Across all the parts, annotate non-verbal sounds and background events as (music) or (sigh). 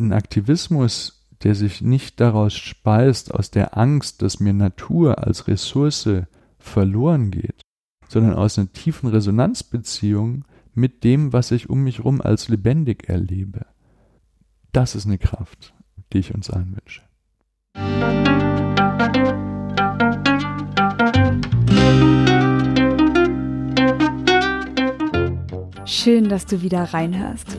ein Aktivismus, der sich nicht daraus speist, aus der Angst, dass mir Natur als Ressource verloren geht, sondern aus einer tiefen Resonanzbeziehung mit dem, was ich um mich herum als lebendig erlebe. Das ist eine Kraft, die ich uns allen wünsche. Schön, dass du wieder reinhörst.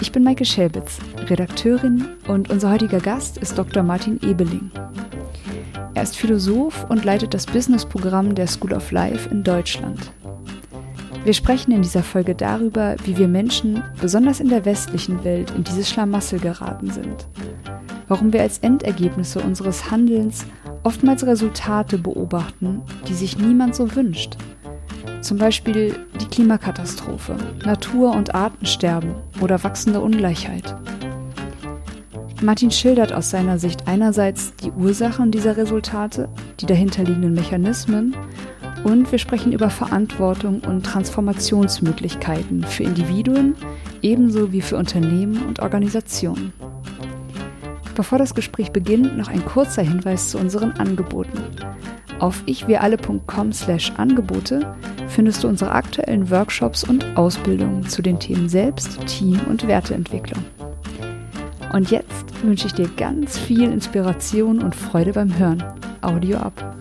Ich bin Maike Schelbitz, Redakteurin und unser heutiger Gast ist Dr. Martin Ebeling. Er ist Philosoph und leitet das Businessprogramm der School of Life in Deutschland. Wir sprechen in dieser Folge darüber, wie wir Menschen, besonders in der westlichen Welt, in dieses Schlamassel geraten sind. Warum wir als Endergebnisse unseres Handelns oftmals Resultate beobachten, die sich niemand so wünscht. Zum Beispiel die Klimakatastrophe, Natur- und Artensterben oder wachsende Ungleichheit. Martin schildert aus seiner Sicht einerseits die Ursachen dieser Resultate, die dahinterliegenden Mechanismen und wir sprechen über Verantwortung und Transformationsmöglichkeiten für Individuen ebenso wie für Unternehmen und Organisationen. Bevor das Gespräch beginnt, noch ein kurzer Hinweis zu unseren Angeboten. Auf ichwiralle.com slash Angebote findest du unsere aktuellen Workshops und Ausbildungen zu den Themen Selbst, Team und Werteentwicklung. Und jetzt wünsche ich dir ganz viel Inspiration und Freude beim Hören. Audio ab.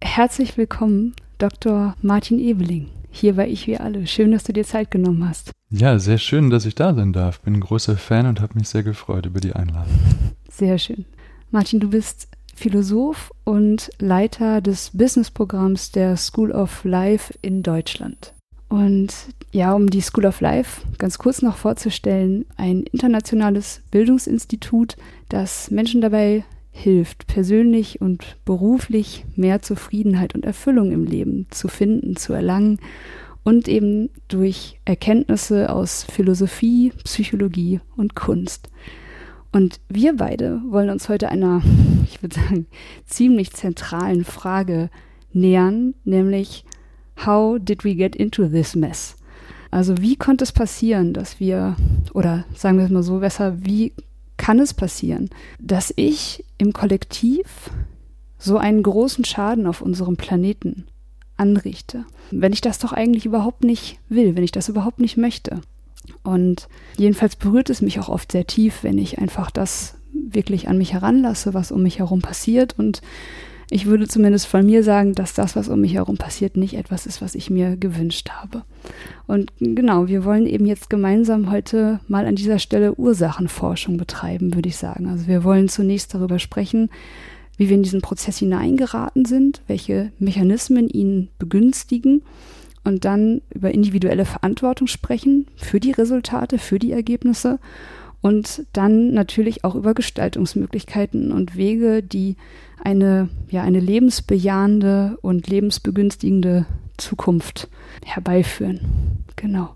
Herzlich willkommen, Dr. Martin Ebeling. Hier bei Ich wie alle. Schön, dass du dir Zeit genommen hast. Ja, sehr schön, dass ich da sein darf. Bin ein großer Fan und habe mich sehr gefreut über die Einladung. Sehr schön. Martin, du bist Philosoph und Leiter des Businessprogramms der School of Life in Deutschland. Und ja, um die School of Life ganz kurz noch vorzustellen, ein internationales Bildungsinstitut, das Menschen dabei hilft, persönlich und beruflich mehr Zufriedenheit und Erfüllung im Leben zu finden, zu erlangen und eben durch Erkenntnisse aus Philosophie, Psychologie und Kunst. Und wir beide wollen uns heute einer, (laughs) ich würde sagen, ziemlich zentralen Frage nähern, nämlich How did we get into this mess? Also wie konnte es passieren, dass wir, oder sagen wir es mal so besser, wie kann es passieren, dass ich im Kollektiv so einen großen Schaden auf unserem Planeten anrichte, wenn ich das doch eigentlich überhaupt nicht will, wenn ich das überhaupt nicht möchte. Und jedenfalls berührt es mich auch oft sehr tief, wenn ich einfach das wirklich an mich heranlasse, was um mich herum passiert und ich würde zumindest von mir sagen, dass das, was um mich herum passiert, nicht etwas ist, was ich mir gewünscht habe. Und genau, wir wollen eben jetzt gemeinsam heute mal an dieser Stelle Ursachenforschung betreiben, würde ich sagen. Also wir wollen zunächst darüber sprechen, wie wir in diesen Prozess hineingeraten sind, welche Mechanismen ihn begünstigen und dann über individuelle Verantwortung sprechen für die Resultate, für die Ergebnisse und dann natürlich auch über Gestaltungsmöglichkeiten und Wege, die eine, ja, eine lebensbejahende und lebensbegünstigende Zukunft herbeiführen. Genau.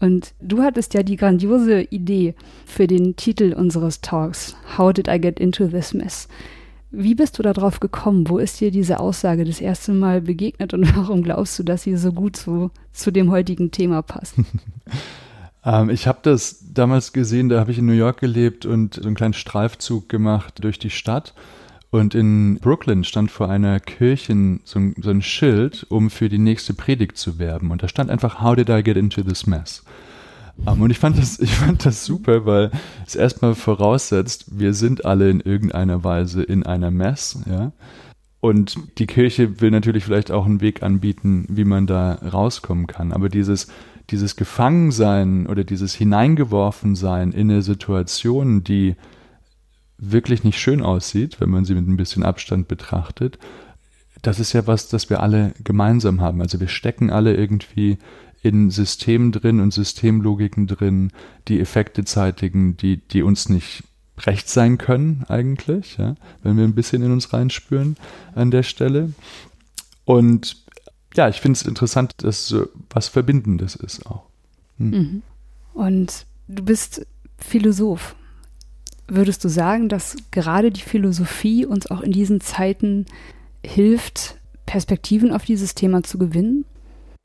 Und du hattest ja die grandiose Idee für den Titel unseres Talks, How did I get into this mess? Wie bist du darauf gekommen? Wo ist dir diese Aussage das erste Mal begegnet und (laughs) warum glaubst du, dass sie so gut zu, zu dem heutigen Thema passt? (laughs) ähm, ich habe das damals gesehen, da habe ich in New York gelebt und so einen kleinen Streifzug gemacht durch die Stadt. Und in Brooklyn stand vor einer Kirche so ein, so ein, Schild, um für die nächste Predigt zu werben. Und da stand einfach, How did I get into this mess? Um, ähm, und ich fand, das, (laughs) ich fand das super, weil es erstmal voraussetzt, wir sind alle in irgendeiner Weise in einer Mess, ja. Und die Kirche will natürlich vielleicht auch einen Weg anbieten, wie man da rauskommen kann. Aber dieses, dieses Gefangensein oder dieses Hineingeworfensein in eine Situation, die wirklich nicht schön aussieht, wenn man sie mit ein bisschen Abstand betrachtet, das ist ja was, das wir alle gemeinsam haben. Also wir stecken alle irgendwie in Systemen drin und Systemlogiken drin, die Effekte zeitigen, die, die uns nicht recht sein können eigentlich, ja, wenn wir ein bisschen in uns reinspüren an der Stelle. Und ja, ich finde es interessant, dass so was Verbindendes ist auch. Hm. Mhm. Und du bist Philosoph. Würdest du sagen, dass gerade die Philosophie uns auch in diesen Zeiten hilft, Perspektiven auf dieses Thema zu gewinnen?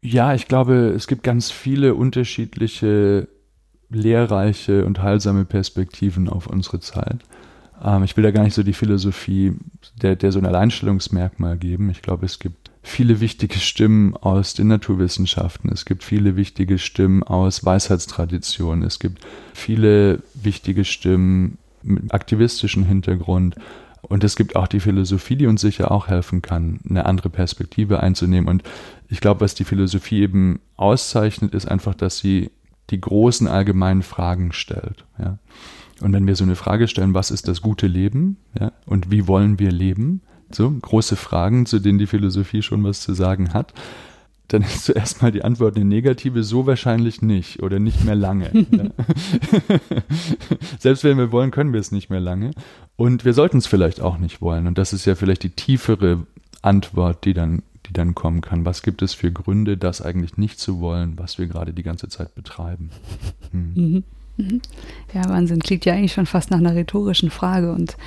Ja, ich glaube, es gibt ganz viele unterschiedliche lehrreiche und heilsame Perspektiven auf unsere Zeit. Ähm, ich will da gar nicht so die Philosophie der, der so ein Alleinstellungsmerkmal geben. Ich glaube, es gibt viele wichtige Stimmen aus den Naturwissenschaften. Es gibt viele wichtige Stimmen aus Weisheitstraditionen. Es gibt viele wichtige Stimmen mit aktivistischem Hintergrund. Und es gibt auch die Philosophie, die uns sicher auch helfen kann, eine andere Perspektive einzunehmen. Und ich glaube, was die Philosophie eben auszeichnet, ist einfach, dass sie die großen allgemeinen Fragen stellt. Ja. Und wenn wir so eine Frage stellen, was ist das gute Leben ja, und wie wollen wir leben, so große Fragen, zu denen die Philosophie schon was zu sagen hat, dann ist zuerst mal die Antwort eine negative, so wahrscheinlich nicht oder nicht mehr lange. (laughs) (laughs) Selbst wenn wir wollen, können wir es nicht mehr lange. Und wir sollten es vielleicht auch nicht wollen. Und das ist ja vielleicht die tiefere Antwort, die dann, die dann kommen kann. Was gibt es für Gründe, das eigentlich nicht zu wollen, was wir gerade die ganze Zeit betreiben? Hm. Mhm. Mhm. Ja, Wahnsinn. Klingt ja eigentlich schon fast nach einer rhetorischen Frage. Und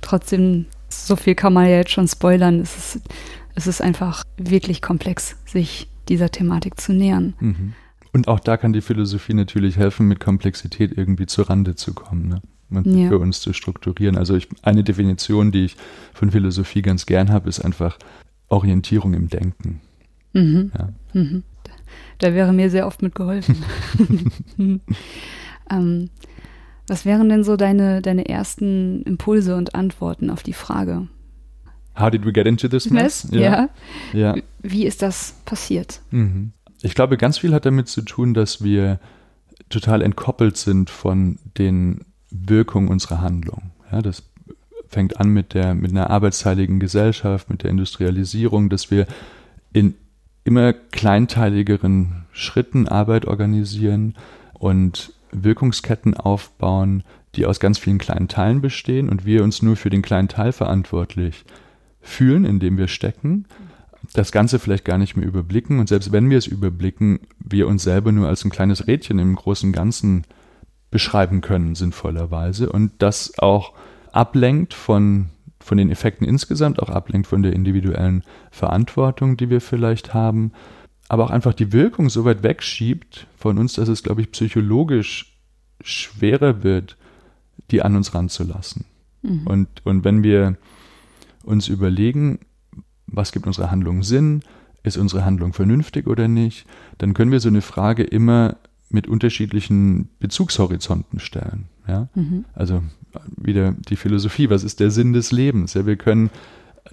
trotzdem, so viel kann man ja jetzt schon spoilern. Es ist es ist einfach wirklich komplex, sich dieser Thematik zu nähern. Mhm. Und auch da kann die Philosophie natürlich helfen, mit Komplexität irgendwie zur Rande zu kommen. Ne? Und ja. für uns zu strukturieren. Also ich, eine Definition, die ich von Philosophie ganz gern habe, ist einfach Orientierung im Denken. Mhm. Ja. Mhm. Da wäre mir sehr oft mitgeholfen. (laughs) (laughs) ähm, was wären denn so deine, deine ersten Impulse und Antworten auf die Frage? How did we get into this mess? mess? Ja. ja. Wie ist das passiert? Mhm. Ich glaube, ganz viel hat damit zu tun, dass wir total entkoppelt sind von den Wirkungen unserer Handlung. Ja, das fängt an mit der, mit einer arbeitsteiligen Gesellschaft, mit der Industrialisierung, dass wir in immer kleinteiligeren Schritten Arbeit organisieren und Wirkungsketten aufbauen, die aus ganz vielen kleinen Teilen bestehen und wir uns nur für den kleinen Teil verantwortlich fühlen, in dem wir stecken, das Ganze vielleicht gar nicht mehr überblicken und selbst wenn wir es überblicken, wir uns selber nur als ein kleines Rädchen im großen Ganzen beschreiben können, sinnvollerweise und das auch ablenkt von, von den Effekten insgesamt, auch ablenkt von der individuellen Verantwortung, die wir vielleicht haben, aber auch einfach die Wirkung so weit wegschiebt von uns, dass es, glaube ich, psychologisch schwerer wird, die an uns ranzulassen. Mhm. Und, und wenn wir uns überlegen, was gibt unserer Handlung Sinn, ist unsere Handlung vernünftig oder nicht, dann können wir so eine Frage immer mit unterschiedlichen Bezugshorizonten stellen. Ja? Mhm. Also wieder die Philosophie, was ist der Sinn des Lebens? Ja, wir können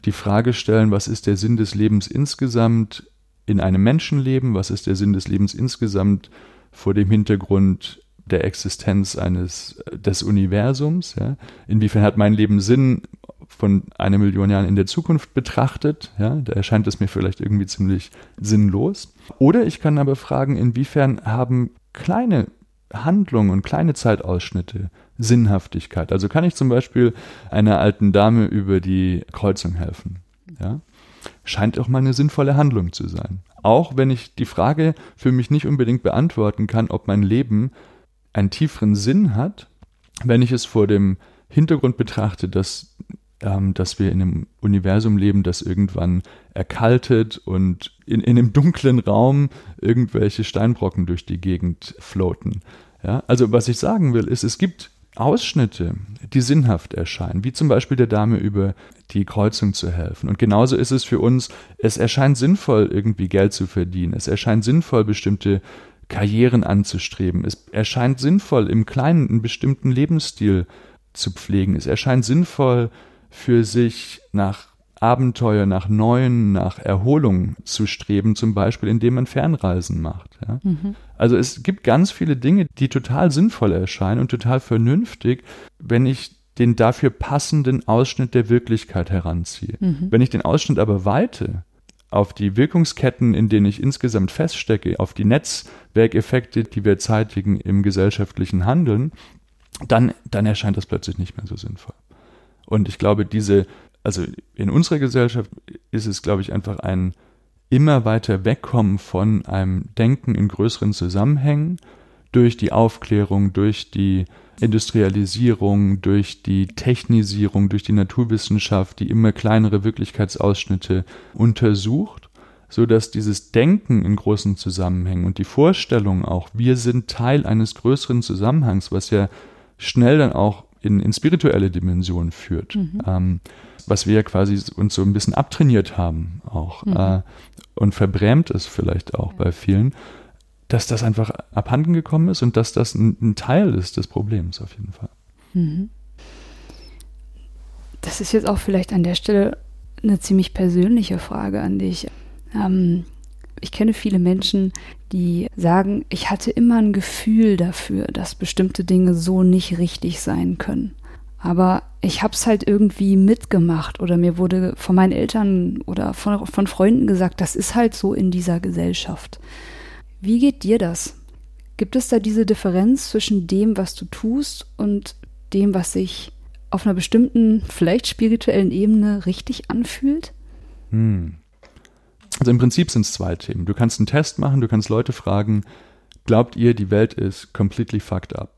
die Frage stellen, was ist der Sinn des Lebens insgesamt in einem Menschenleben, was ist der Sinn des Lebens insgesamt vor dem Hintergrund der Existenz eines des Universums, ja? Inwiefern hat mein Leben Sinn von einer Million Jahren in der Zukunft betrachtet, ja, da erscheint es mir vielleicht irgendwie ziemlich sinnlos. Oder ich kann aber fragen, inwiefern haben kleine Handlungen und kleine Zeitausschnitte Sinnhaftigkeit. Also kann ich zum Beispiel einer alten Dame über die Kreuzung helfen. Ja? Scheint auch mal eine sinnvolle Handlung zu sein. Auch wenn ich die Frage für mich nicht unbedingt beantworten kann, ob mein Leben einen tieferen Sinn hat, wenn ich es vor dem Hintergrund betrachte, dass ähm, dass wir in einem Universum leben, das irgendwann erkaltet und in, in einem dunklen Raum irgendwelche Steinbrocken durch die Gegend floaten. Ja? Also was ich sagen will, ist, es gibt Ausschnitte, die sinnhaft erscheinen, wie zum Beispiel der Dame über die Kreuzung zu helfen. Und genauso ist es für uns, es erscheint sinnvoll, irgendwie Geld zu verdienen. Es erscheint sinnvoll, bestimmte Karrieren anzustreben. Es erscheint sinnvoll, im Kleinen einen bestimmten Lebensstil zu pflegen. Es erscheint sinnvoll, für sich nach Abenteuer, nach Neuen, nach Erholung zu streben, zum Beispiel indem man Fernreisen macht. Ja? Mhm. Also es gibt ganz viele Dinge, die total sinnvoll erscheinen und total vernünftig, wenn ich den dafür passenden Ausschnitt der Wirklichkeit heranziehe. Mhm. Wenn ich den Ausschnitt aber weite auf die Wirkungsketten, in denen ich insgesamt feststecke, auf die Netzwerkeffekte, die wir zeitigen im gesellschaftlichen Handeln, dann, dann erscheint das plötzlich nicht mehr so sinnvoll. Und ich glaube, diese, also in unserer Gesellschaft ist es, glaube ich, einfach ein immer weiter wegkommen von einem Denken in größeren Zusammenhängen durch die Aufklärung, durch die Industrialisierung, durch die Technisierung, durch die Naturwissenschaft, die immer kleinere Wirklichkeitsausschnitte untersucht, so dass dieses Denken in großen Zusammenhängen und die Vorstellung auch, wir sind Teil eines größeren Zusammenhangs, was ja schnell dann auch in, in spirituelle Dimensionen führt, mhm. ähm, was wir quasi uns so ein bisschen abtrainiert haben auch mhm. äh, und verbrämt ist vielleicht auch bei vielen dass das einfach abhanden gekommen ist und dass das ein, ein Teil ist des Problems auf jeden Fall. Mhm. Das ist jetzt auch vielleicht an der Stelle eine ziemlich persönliche Frage an dich. Ähm, ich kenne viele Menschen, die sagen, ich hatte immer ein Gefühl dafür, dass bestimmte Dinge so nicht richtig sein können. Aber ich habe es halt irgendwie mitgemacht oder mir wurde von meinen Eltern oder von, von Freunden gesagt, das ist halt so in dieser Gesellschaft. Wie geht dir das? Gibt es da diese Differenz zwischen dem, was du tust und dem, was sich auf einer bestimmten, vielleicht spirituellen Ebene richtig anfühlt? Hm. Also im Prinzip sind es zwei Themen. Du kannst einen Test machen, du kannst Leute fragen, glaubt ihr, die Welt ist completely fucked up?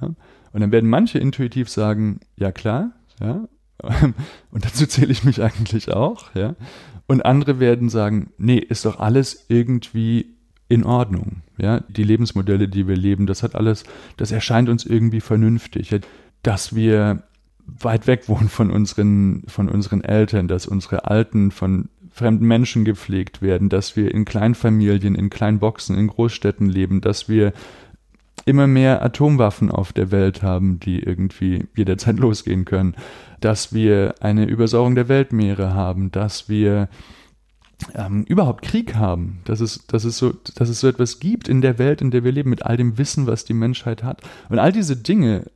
Ja? Und dann werden manche intuitiv sagen, ja klar, ja. (laughs) Und dazu zähle ich mich (laughs) eigentlich auch, ja. Und andere werden sagen, nee, ist doch alles irgendwie in Ordnung. Ja, die Lebensmodelle, die wir leben, das hat alles, das erscheint uns irgendwie vernünftig, dass wir weit weg wohnen von unseren, von unseren Eltern, dass unsere Alten von fremden Menschen gepflegt werden, dass wir in Kleinfamilien, in Kleinboxen, in Großstädten leben, dass wir immer mehr Atomwaffen auf der Welt haben, die irgendwie jederzeit losgehen können, dass wir eine Übersauerung der Weltmeere haben, dass wir ähm, überhaupt Krieg haben, dass es, dass, es so, dass es so etwas gibt in der Welt, in der wir leben, mit all dem Wissen, was die Menschheit hat. Und all diese Dinge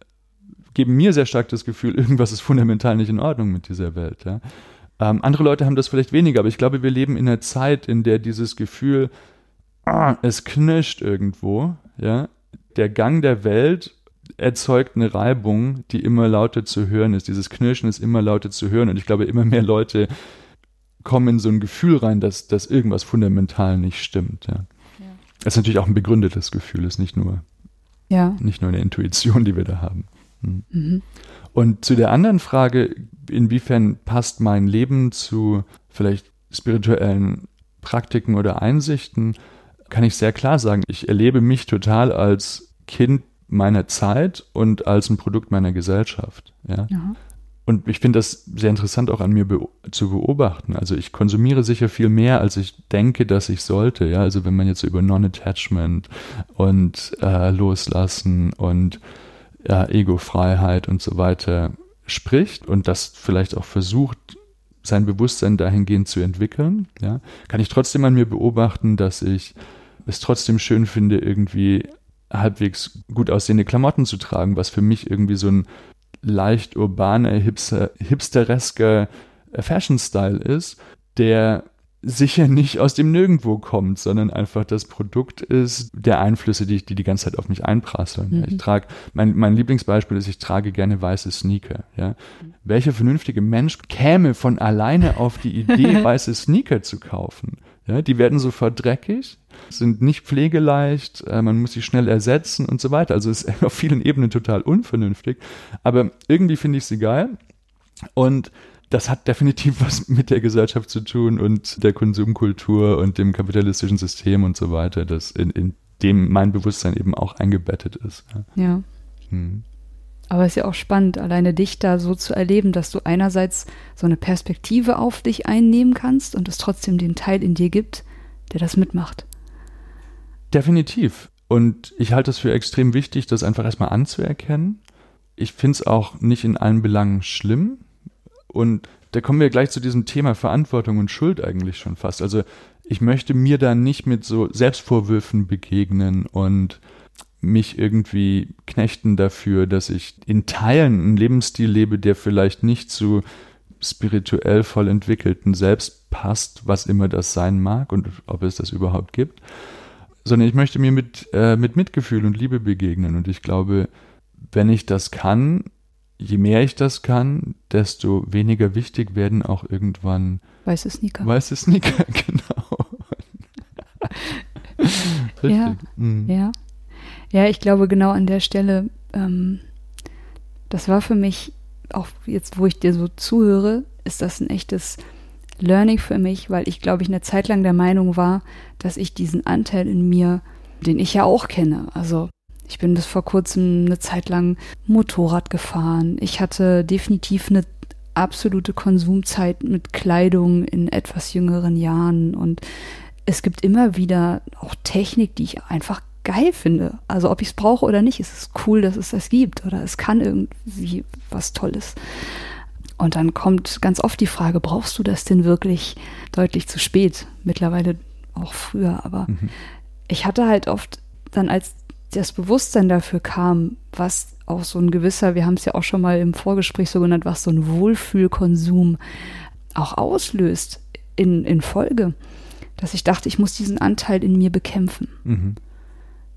geben mir sehr stark das Gefühl, (laughs) irgendwas ist fundamental nicht in Ordnung mit dieser Welt. Ja? Ähm, andere Leute haben das vielleicht weniger, aber ich glaube, wir leben in einer Zeit, in der dieses Gefühl, ah, es knirscht irgendwo, ja, der Gang der Welt erzeugt eine Reibung, die immer lauter zu hören ist. Dieses Knirschen ist immer lauter zu hören und ich glaube, immer mehr Leute kommen in so ein Gefühl rein, dass, dass irgendwas fundamental nicht stimmt. Ja. ja. Das ist natürlich auch ein begründetes Gefühl, ist nicht nur, ja. nicht nur eine Intuition, die wir da haben. Hm. Mhm. Und zu der anderen Frage, inwiefern passt mein Leben zu vielleicht spirituellen Praktiken oder Einsichten, kann ich sehr klar sagen, ich erlebe mich total als Kind meiner Zeit und als ein Produkt meiner Gesellschaft. Ja? Und ich finde das sehr interessant auch an mir be zu beobachten. Also ich konsumiere sicher viel mehr, als ich denke, dass ich sollte. Ja, also wenn man jetzt über Non-Attachment und äh, Loslassen und ja, Ego-Freiheit und so weiter spricht und das vielleicht auch versucht, sein Bewusstsein dahingehend zu entwickeln, ja, kann ich trotzdem an mir beobachten, dass ich es trotzdem schön finde, irgendwie halbwegs gut aussehende Klamotten zu tragen, was für mich irgendwie so ein leicht urbane, hipster, hipstereske Fashion-Style ist, der sicher nicht aus dem Nirgendwo kommt, sondern einfach das Produkt ist der Einflüsse, die, die die ganze Zeit auf mich einprasseln. Mhm. Ich trage, mein, mein Lieblingsbeispiel ist, ich trage gerne weiße Sneaker. Ja? Mhm. Welcher vernünftige Mensch käme von alleine auf die Idee, (laughs) weiße Sneaker zu kaufen? Ja, die werden sofort dreckig, sind nicht pflegeleicht, äh, man muss sie schnell ersetzen und so weiter. Also ist (laughs) auf vielen Ebenen total unvernünftig. Aber irgendwie finde ich sie geil. Und das hat definitiv (laughs) was mit der Gesellschaft zu tun und der Konsumkultur und dem kapitalistischen System und so weiter, das in, in dem mein Bewusstsein eben auch eingebettet ist. Ja. ja. Hm. Aber es ist ja auch spannend, alleine dich da so zu erleben, dass du einerseits so eine Perspektive auf dich einnehmen kannst und es trotzdem den Teil in dir gibt, der das mitmacht. Definitiv. Und ich halte es für extrem wichtig, das einfach erstmal anzuerkennen. Ich finde es auch nicht in allen Belangen schlimm. Und da kommen wir gleich zu diesem Thema Verantwortung und Schuld eigentlich schon fast. Also ich möchte mir da nicht mit so Selbstvorwürfen begegnen und mich irgendwie knechten dafür, dass ich in Teilen einen Lebensstil lebe, der vielleicht nicht zu spirituell voll entwickelten Selbst passt, was immer das sein mag und ob es das überhaupt gibt, sondern ich möchte mir mit, äh, mit Mitgefühl und Liebe begegnen. Und ich glaube, wenn ich das kann, je mehr ich das kann, desto weniger wichtig werden auch irgendwann weiße Sneaker. Weiße Sneaker, (laughs) genau. (laughs) ja, mhm. ja. Ja, ich glaube genau an der Stelle, ähm, das war für mich, auch jetzt, wo ich dir so zuhöre, ist das ein echtes Learning für mich, weil ich, glaube ich, eine Zeit lang der Meinung war, dass ich diesen Anteil in mir, den ich ja auch kenne, also ich bin bis vor kurzem eine Zeit lang Motorrad gefahren. Ich hatte definitiv eine absolute Konsumzeit mit Kleidung in etwas jüngeren Jahren und es gibt immer wieder auch Technik, die ich einfach geil finde. Also ob ich es brauche oder nicht, ist es cool, dass es das gibt oder es kann irgendwie was Tolles. Und dann kommt ganz oft die Frage, brauchst du das denn wirklich deutlich zu spät? Mittlerweile auch früher, aber mhm. ich hatte halt oft dann als das Bewusstsein dafür kam, was auch so ein gewisser, wir haben es ja auch schon mal im Vorgespräch so genannt, was so ein Wohlfühlkonsum auch auslöst in, in Folge, dass ich dachte, ich muss diesen Anteil in mir bekämpfen. Mhm.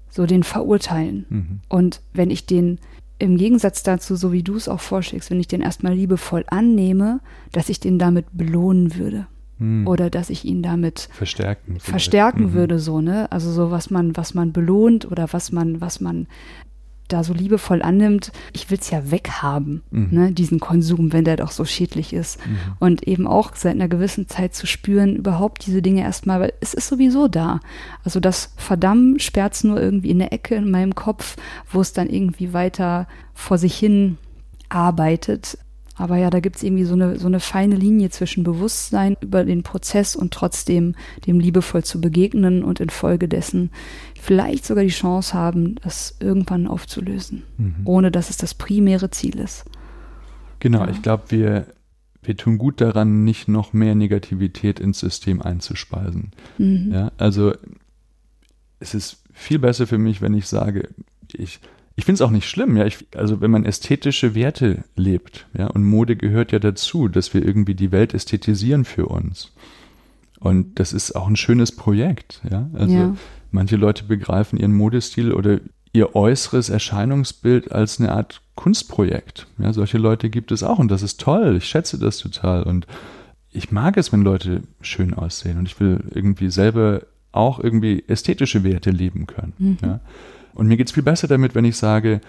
So den verurteilen. Mhm. Und wenn ich den im Gegensatz dazu, so wie du es auch vorschlägst, wenn ich den erstmal liebevoll annehme, dass ich den damit belohnen würde hm. oder dass ich ihn damit verstärken, verstärken mhm. würde, so, ne? Also so, was man, was man belohnt oder was man, was man da so liebevoll annimmt, ich will es ja weghaben, mhm. ne, diesen Konsum, wenn der doch so schädlich ist. Mhm. Und eben auch seit einer gewissen Zeit zu spüren, überhaupt diese Dinge erstmal, weil es ist sowieso da. Also das Verdammen sperrt es nur irgendwie in der Ecke in meinem Kopf, wo es dann irgendwie weiter vor sich hin arbeitet. Aber ja, da gibt es irgendwie so eine, so eine feine Linie zwischen Bewusstsein über den Prozess und trotzdem dem liebevoll zu begegnen und infolgedessen vielleicht sogar die Chance haben, das irgendwann aufzulösen, mhm. ohne dass es das primäre Ziel ist. Genau, ja. ich glaube, wir, wir tun gut daran, nicht noch mehr Negativität ins System einzuspeisen. Mhm. Ja, also es ist viel besser für mich, wenn ich sage, ich ich finde es auch nicht schlimm, ja. Ich, also wenn man ästhetische Werte lebt, ja, und Mode gehört ja dazu, dass wir irgendwie die Welt ästhetisieren für uns. Und das ist auch ein schönes Projekt, ja. Also ja. manche Leute begreifen ihren Modestil oder ihr äußeres Erscheinungsbild als eine Art Kunstprojekt. Ja, solche Leute gibt es auch und das ist toll. Ich schätze das total und ich mag es, wenn Leute schön aussehen und ich will irgendwie selber auch irgendwie ästhetische Werte leben können. Mhm. Ja. Und mir geht es viel besser damit, wenn ich sage,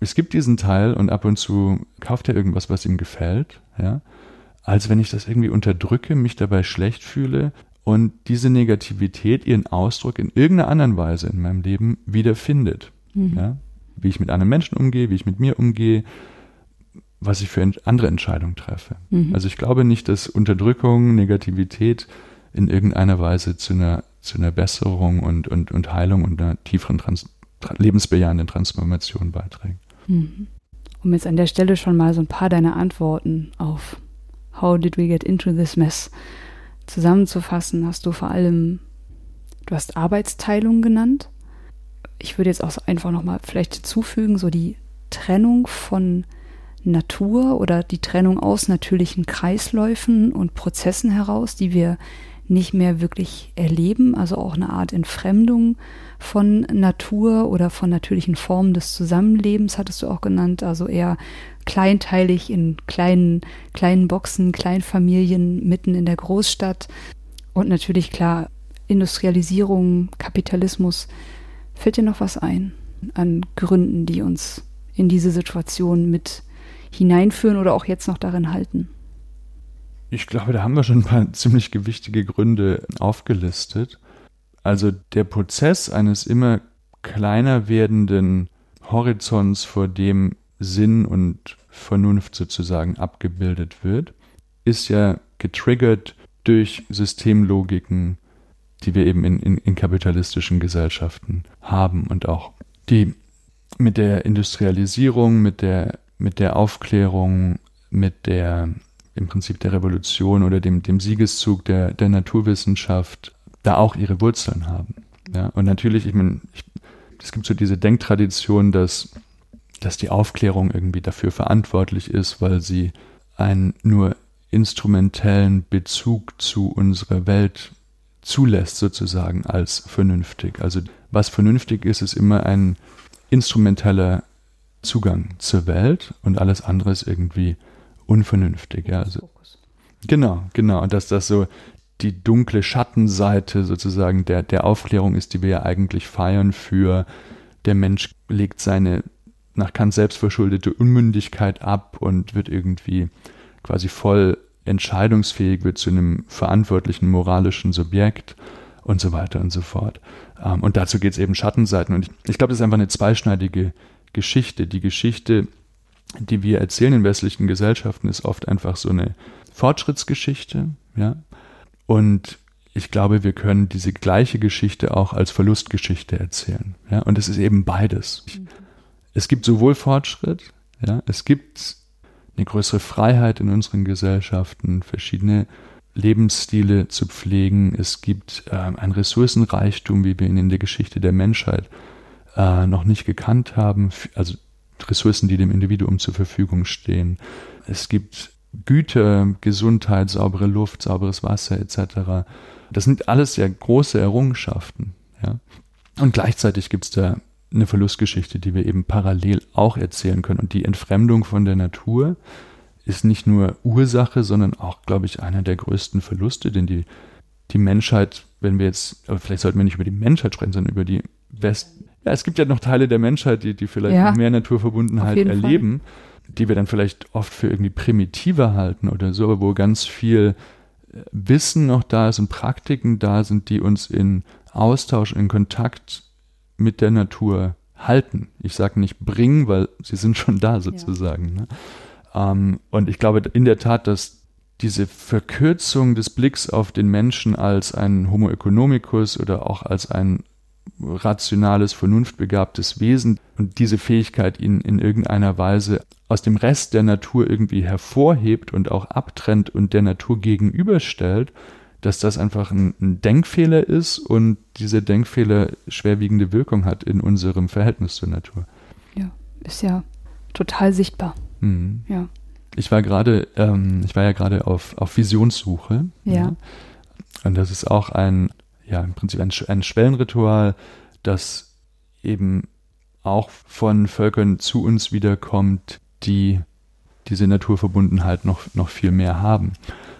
es gibt diesen Teil und ab und zu kauft er irgendwas, was ihm gefällt, ja, als wenn ich das irgendwie unterdrücke, mich dabei schlecht fühle und diese Negativität ihren Ausdruck in irgendeiner anderen Weise in meinem Leben wiederfindet. Mhm. Ja? Wie ich mit anderen Menschen umgehe, wie ich mit mir umgehe, was ich für andere Entscheidungen treffe. Mhm. Also ich glaube nicht, dass Unterdrückung, Negativität in irgendeiner Weise zu einer, zu einer Besserung und, und, und Heilung und einer tieferen Trans lebensbejahenden Transformation beiträgt. Mhm. Um jetzt an der Stelle schon mal so ein paar deiner Antworten auf How did we get into this mess zusammenzufassen, hast du vor allem, du hast Arbeitsteilung genannt. Ich würde jetzt auch einfach nochmal vielleicht hinzufügen, so die Trennung von Natur oder die Trennung aus natürlichen Kreisläufen und Prozessen heraus, die wir nicht mehr wirklich erleben, also auch eine Art Entfremdung von Natur oder von natürlichen Formen des Zusammenlebens, hattest du auch genannt, also eher kleinteilig in kleinen, kleinen Boxen, Kleinfamilien mitten in der Großstadt und natürlich klar Industrialisierung, Kapitalismus. Fällt dir noch was ein an Gründen, die uns in diese Situation mit hineinführen oder auch jetzt noch darin halten? Ich glaube, da haben wir schon ein paar ziemlich gewichtige Gründe aufgelistet. Also der Prozess eines immer kleiner werdenden Horizonts, vor dem Sinn und Vernunft sozusagen abgebildet wird, ist ja getriggert durch Systemlogiken, die wir eben in, in, in kapitalistischen Gesellschaften haben und auch die mit der Industrialisierung, mit der, mit der Aufklärung, mit der im Prinzip der Revolution oder dem, dem Siegeszug der, der Naturwissenschaft da auch ihre Wurzeln haben. Ja, und natürlich, ich meine, es gibt so diese Denktradition, dass, dass die Aufklärung irgendwie dafür verantwortlich ist, weil sie einen nur instrumentellen Bezug zu unserer Welt zulässt, sozusagen als vernünftig. Also was vernünftig ist, ist immer ein instrumenteller Zugang zur Welt und alles andere ist irgendwie unvernünftig. Ja, also, genau, genau. Und dass das so die dunkle Schattenseite sozusagen der, der Aufklärung ist, die wir ja eigentlich feiern für der Mensch legt seine nach Kant selbst verschuldete Unmündigkeit ab und wird irgendwie quasi voll entscheidungsfähig, wird zu einem verantwortlichen moralischen Subjekt und so weiter und so fort. Ähm, und dazu geht es eben Schattenseiten. Und ich, ich glaube, das ist einfach eine zweischneidige Geschichte. Die Geschichte, die wir erzählen in westlichen Gesellschaften, ist oft einfach so eine Fortschrittsgeschichte, ja. Und ich glaube, wir können diese gleiche Geschichte auch als Verlustgeschichte erzählen. Ja? Und es ist eben beides. Mhm. Es gibt sowohl Fortschritt, ja, es gibt eine größere Freiheit in unseren Gesellschaften, verschiedene Lebensstile zu pflegen. Es gibt äh, ein Ressourcenreichtum, wie wir ihn in der Geschichte der Menschheit äh, noch nicht gekannt haben, also Ressourcen, die dem Individuum zur Verfügung stehen. Es gibt Güter, Gesundheit, saubere Luft, sauberes Wasser etc. Das sind alles ja große Errungenschaften. Ja? Und gleichzeitig gibt es da eine Verlustgeschichte, die wir eben parallel auch erzählen können. Und die Entfremdung von der Natur ist nicht nur Ursache, sondern auch, glaube ich, einer der größten Verluste, denn die, die Menschheit, wenn wir jetzt, aber vielleicht sollten wir nicht über die Menschheit sprechen, sondern über die West. Ja, es gibt ja noch Teile der Menschheit, die, die vielleicht ja, mehr Naturverbundenheit erleben. Fall die wir dann vielleicht oft für irgendwie primitiver halten oder so, aber wo ganz viel äh, Wissen noch da ist und Praktiken da sind, die uns in Austausch, in Kontakt mit der Natur halten. Ich sage nicht bringen, weil sie sind schon da sozusagen. Ja. Ne? Ähm, und ich glaube in der Tat, dass diese Verkürzung des Blicks auf den Menschen als ein Homo economicus oder auch als ein rationales, vernunftbegabtes Wesen und diese Fähigkeit ihn in irgendeiner Weise aus dem Rest der Natur irgendwie hervorhebt und auch abtrennt und der Natur gegenüberstellt, dass das einfach ein, ein Denkfehler ist und dieser Denkfehler schwerwiegende Wirkung hat in unserem Verhältnis zur Natur. Ja, ist ja total sichtbar. Mhm. Ja. Ich war gerade, ähm, ich war ja gerade auf, auf Visionssuche. Ja. ja. Und das ist auch ein ja im Prinzip ein, ein Schwellenritual, das eben auch von Völkern zu uns wiederkommt, die diese Naturverbundenheit noch, noch viel mehr haben.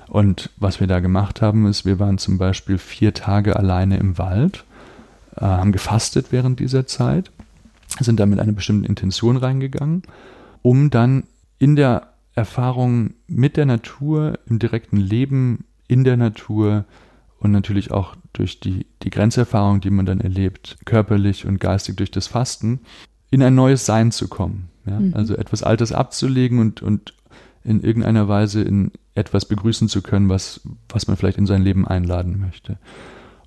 Und was wir da gemacht haben, ist, wir waren zum Beispiel vier Tage alleine im Wald, äh, haben gefastet während dieser Zeit, sind da mit einer bestimmten Intention reingegangen, um dann in der Erfahrung mit der Natur, im direkten Leben in der Natur und natürlich auch durch die, die Grenzerfahrung, die man dann erlebt, körperlich und geistig durch das Fasten, in ein neues Sein zu kommen. Ja? Mhm. Also etwas Altes abzulegen und, und in irgendeiner Weise in etwas begrüßen zu können, was, was man vielleicht in sein Leben einladen möchte.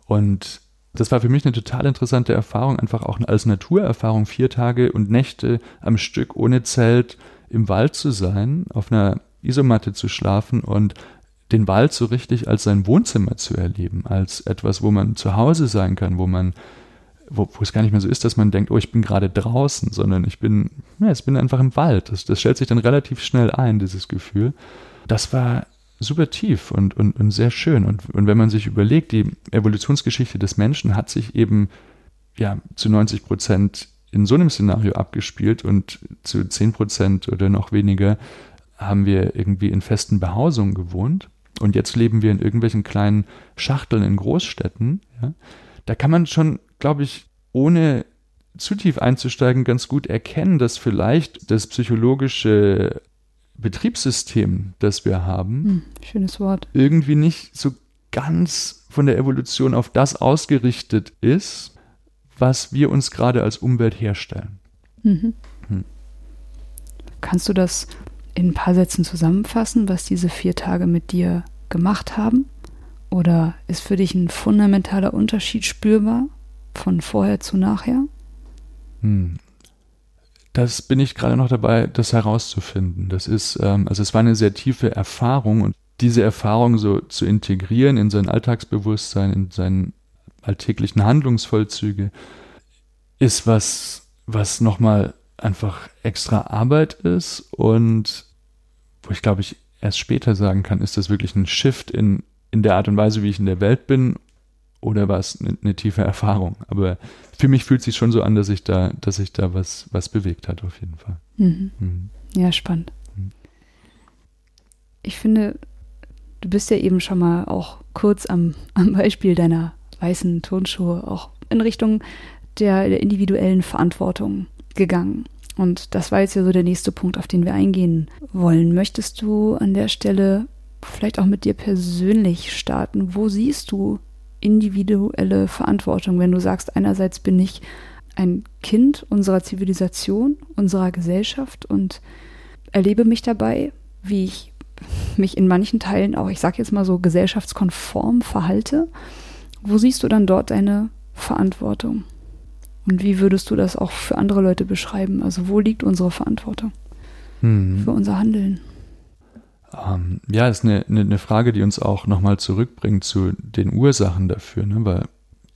Und das war für mich eine total interessante Erfahrung, einfach auch als Naturerfahrung, vier Tage und Nächte am Stück ohne Zelt im Wald zu sein, auf einer Isomatte zu schlafen und den Wald so richtig als sein Wohnzimmer zu erleben, als etwas, wo man zu Hause sein kann, wo man, wo, wo es gar nicht mehr so ist, dass man denkt, oh, ich bin gerade draußen, sondern ich bin, ja, ich bin einfach im Wald. Das, das stellt sich dann relativ schnell ein, dieses Gefühl. Das war super tief und, und, und sehr schön. Und, und wenn man sich überlegt, die Evolutionsgeschichte des Menschen hat sich eben ja zu 90 Prozent in so einem Szenario abgespielt und zu 10 Prozent oder noch weniger haben wir irgendwie in festen Behausungen gewohnt. Und jetzt leben wir in irgendwelchen kleinen Schachteln in Großstädten. Ja. Da kann man schon, glaube ich, ohne zu tief einzusteigen, ganz gut erkennen, dass vielleicht das psychologische Betriebssystem, das wir haben, hm, schönes Wort, irgendwie nicht so ganz von der Evolution auf das ausgerichtet ist, was wir uns gerade als Umwelt herstellen. Mhm. Hm. Kannst du das in ein paar Sätzen zusammenfassen, was diese vier Tage mit dir gemacht haben? Oder ist für dich ein fundamentaler Unterschied spürbar von vorher zu nachher? Hm. Das bin ich gerade noch dabei, das herauszufinden. Das ist, ähm, also es war eine sehr tiefe Erfahrung und diese Erfahrung so zu integrieren in sein Alltagsbewusstsein, in seinen alltäglichen Handlungsvollzüge, ist was, was nochmal einfach extra Arbeit ist und wo ich glaube ich erst später sagen kann, ist das wirklich ein Shift in, in der Art und Weise, wie ich in der Welt bin oder war es eine, eine tiefe Erfahrung? Aber für mich fühlt es sich schon so an, dass ich da, dass sich da was, was bewegt hat, auf jeden Fall. Mhm. Mhm. Ja, spannend. Mhm. Ich finde, du bist ja eben schon mal auch kurz am, am Beispiel deiner weißen Turnschuhe auch in Richtung der, der individuellen Verantwortung gegangen. Und das war jetzt ja so der nächste Punkt, auf den wir eingehen wollen. Möchtest du an der Stelle vielleicht auch mit dir persönlich starten? Wo siehst du individuelle Verantwortung, wenn du sagst, einerseits bin ich ein Kind unserer Zivilisation, unserer Gesellschaft und erlebe mich dabei, wie ich mich in manchen Teilen auch, ich sage jetzt mal so, gesellschaftskonform verhalte. Wo siehst du dann dort deine Verantwortung? Und wie würdest du das auch für andere Leute beschreiben? Also wo liegt unsere Verantwortung hm. für unser Handeln? Ähm, ja, ist eine, eine, eine, Frage, die uns auch nochmal zurückbringt zu den Ursachen dafür, ne? weil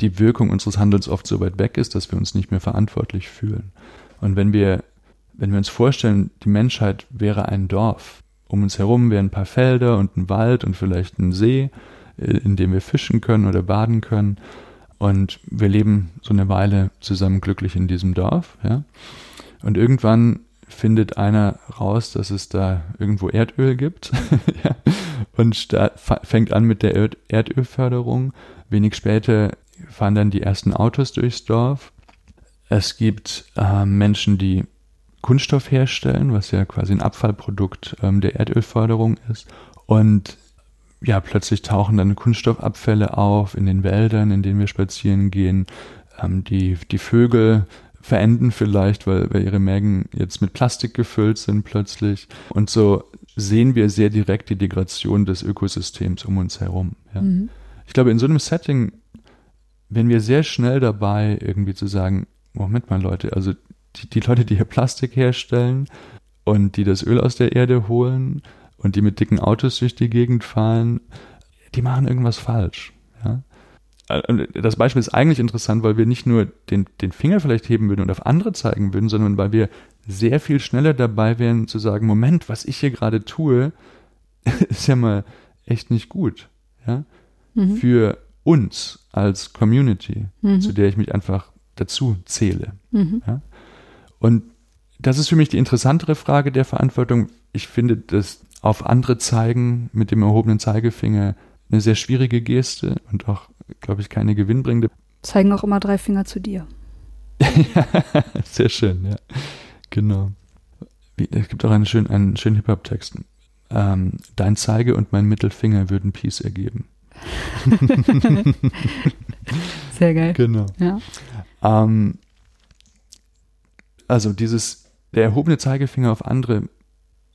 die Wirkung unseres Handelns oft so weit weg ist, dass wir uns nicht mehr verantwortlich fühlen. Und wenn wir, wenn wir uns vorstellen, die Menschheit wäre ein Dorf, um uns herum wären ein paar Felder und ein Wald und vielleicht ein See, äh, in dem wir fischen können oder baden können. Und wir leben so eine Weile zusammen glücklich in diesem Dorf, ja. Und irgendwann findet einer raus, dass es da irgendwo Erdöl gibt (laughs) ja, und fängt an mit der Erd Erdölförderung. Wenig später fahren dann die ersten Autos durchs Dorf. Es gibt äh, Menschen, die Kunststoff herstellen, was ja quasi ein Abfallprodukt ähm, der Erdölförderung ist. Und ja, plötzlich tauchen dann Kunststoffabfälle auf in den Wäldern, in denen wir spazieren gehen. Ähm, die, die Vögel verenden vielleicht, weil, weil ihre Mägen jetzt mit Plastik gefüllt sind plötzlich. Und so sehen wir sehr direkt die Degradation des Ökosystems um uns herum. Ja. Mhm. Ich glaube, in so einem Setting wenn wir sehr schnell dabei, irgendwie zu sagen, Moment mal Leute, also die, die Leute, die hier Plastik herstellen und die das Öl aus der Erde holen und die mit dicken Autos durch die Gegend fahren, die machen irgendwas falsch. Ja? Das Beispiel ist eigentlich interessant, weil wir nicht nur den, den Finger vielleicht heben würden und auf andere zeigen würden, sondern weil wir sehr viel schneller dabei wären zu sagen, Moment, was ich hier gerade tue, (laughs) ist ja mal echt nicht gut. Ja? Mhm. Für uns als Community, mhm. zu der ich mich einfach dazu zähle. Mhm. Ja? Und das ist für mich die interessantere Frage der Verantwortung. Ich finde das auf andere zeigen mit dem erhobenen Zeigefinger eine sehr schwierige Geste und auch, glaube ich, keine gewinnbringende. Zeigen auch immer drei Finger zu dir. (laughs) sehr schön, ja. Genau. Es gibt auch einen schönen, einen schönen Hip-Hop-Text. Ähm, Dein Zeige und mein Mittelfinger würden Peace ergeben. (laughs) Sehr geil. Genau. Ja. Ähm, also dieses, der erhobene Zeigefinger auf andere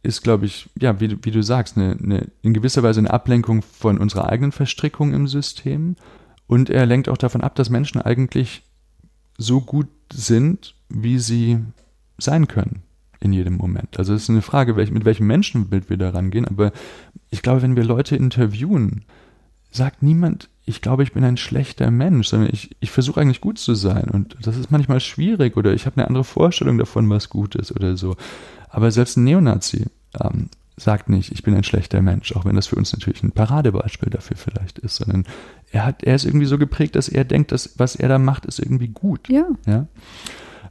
ist, glaube ich, ja, wie, wie du sagst, eine, eine, in gewisser Weise eine Ablenkung von unserer eigenen Verstrickung im System. Und er lenkt auch davon ab, dass Menschen eigentlich so gut sind, wie sie sein können in jedem Moment. Also es ist eine Frage, mit welchem Menschenbild wir da rangehen. Aber ich glaube, wenn wir Leute interviewen, sagt niemand, ich glaube, ich bin ein schlechter Mensch, sondern ich, ich versuche eigentlich gut zu sein. Und das ist manchmal schwierig oder ich habe eine andere Vorstellung davon, was gut ist oder so. Aber selbst ein Neonazi ähm, sagt nicht, ich bin ein schlechter Mensch, auch wenn das für uns natürlich ein Paradebeispiel dafür vielleicht ist, sondern er hat, er ist irgendwie so geprägt, dass er denkt, dass was er da macht, ist irgendwie gut. Ja. ja?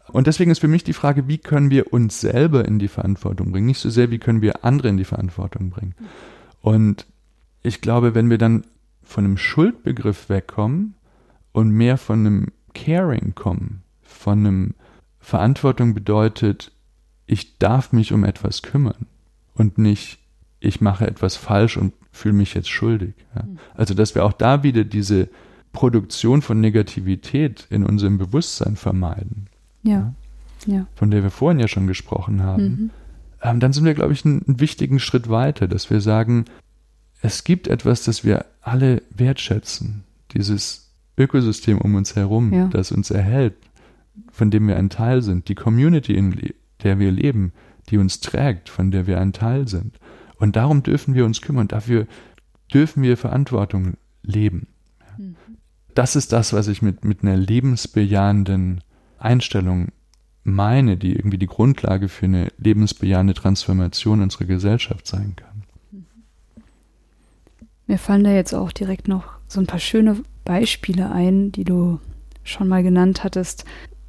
Und deswegen ist für mich die Frage, wie können wir uns selber in die Verantwortung bringen? Nicht so sehr, wie können wir andere in die Verantwortung bringen? Und ich glaube, wenn wir dann von einem Schuldbegriff wegkommen und mehr von einem Caring kommen, von einem Verantwortung bedeutet, ich darf mich um etwas kümmern und nicht, ich mache etwas falsch und fühle mich jetzt schuldig. Ja. Hm. Also, dass wir auch da wieder diese Produktion von Negativität in unserem Bewusstsein vermeiden. Ja. ja. Von der wir vorhin ja schon gesprochen haben. Mhm. Ähm, dann sind wir, glaube ich, einen, einen wichtigen Schritt weiter, dass wir sagen, es gibt etwas, das wir alle wertschätzen. Dieses Ökosystem um uns herum, ja. das uns erhält, von dem wir ein Teil sind. Die Community, in der wir leben, die uns trägt, von der wir ein Teil sind. Und darum dürfen wir uns kümmern. Dafür dürfen wir Verantwortung leben. Mhm. Das ist das, was ich mit, mit einer lebensbejahenden Einstellung meine, die irgendwie die Grundlage für eine lebensbejahende Transformation unserer Gesellschaft sein kann. Mir fallen da jetzt auch direkt noch so ein paar schöne Beispiele ein, die du schon mal genannt hattest,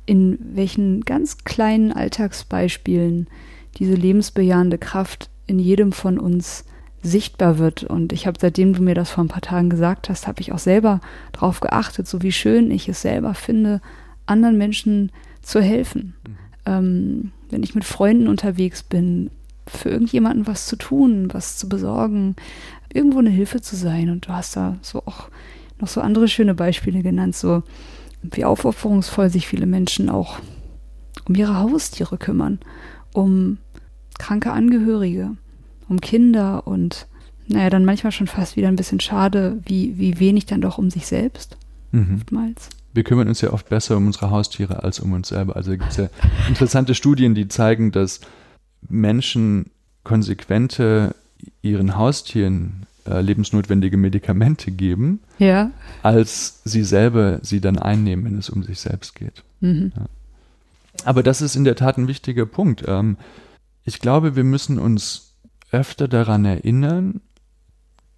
in welchen ganz kleinen Alltagsbeispielen diese lebensbejahende Kraft in jedem von uns sichtbar wird. Und ich habe, seitdem du mir das vor ein paar Tagen gesagt hast, habe ich auch selber darauf geachtet, so wie schön ich es selber finde, anderen Menschen zu helfen. Mhm. Ähm, wenn ich mit Freunden unterwegs bin, für irgendjemanden was zu tun, was zu besorgen, irgendwo eine Hilfe zu sein. Und du hast da so auch noch so andere schöne Beispiele genannt, so wie aufopferungsvoll sich viele Menschen auch um ihre Haustiere kümmern, um kranke Angehörige, um Kinder und naja, dann manchmal schon fast wieder ein bisschen schade, wie, wie wenig dann doch um sich selbst. Mhm. Oftmals. Wir kümmern uns ja oft besser um unsere Haustiere als um uns selber. Also gibt es ja interessante Studien, die zeigen, dass Menschen konsequente ihren Haustieren äh, lebensnotwendige Medikamente geben, ja. als sie selber sie dann einnehmen, wenn es um sich selbst geht. Mhm. Ja. Aber das ist in der Tat ein wichtiger Punkt. Ähm, ich glaube, wir müssen uns öfter daran erinnern,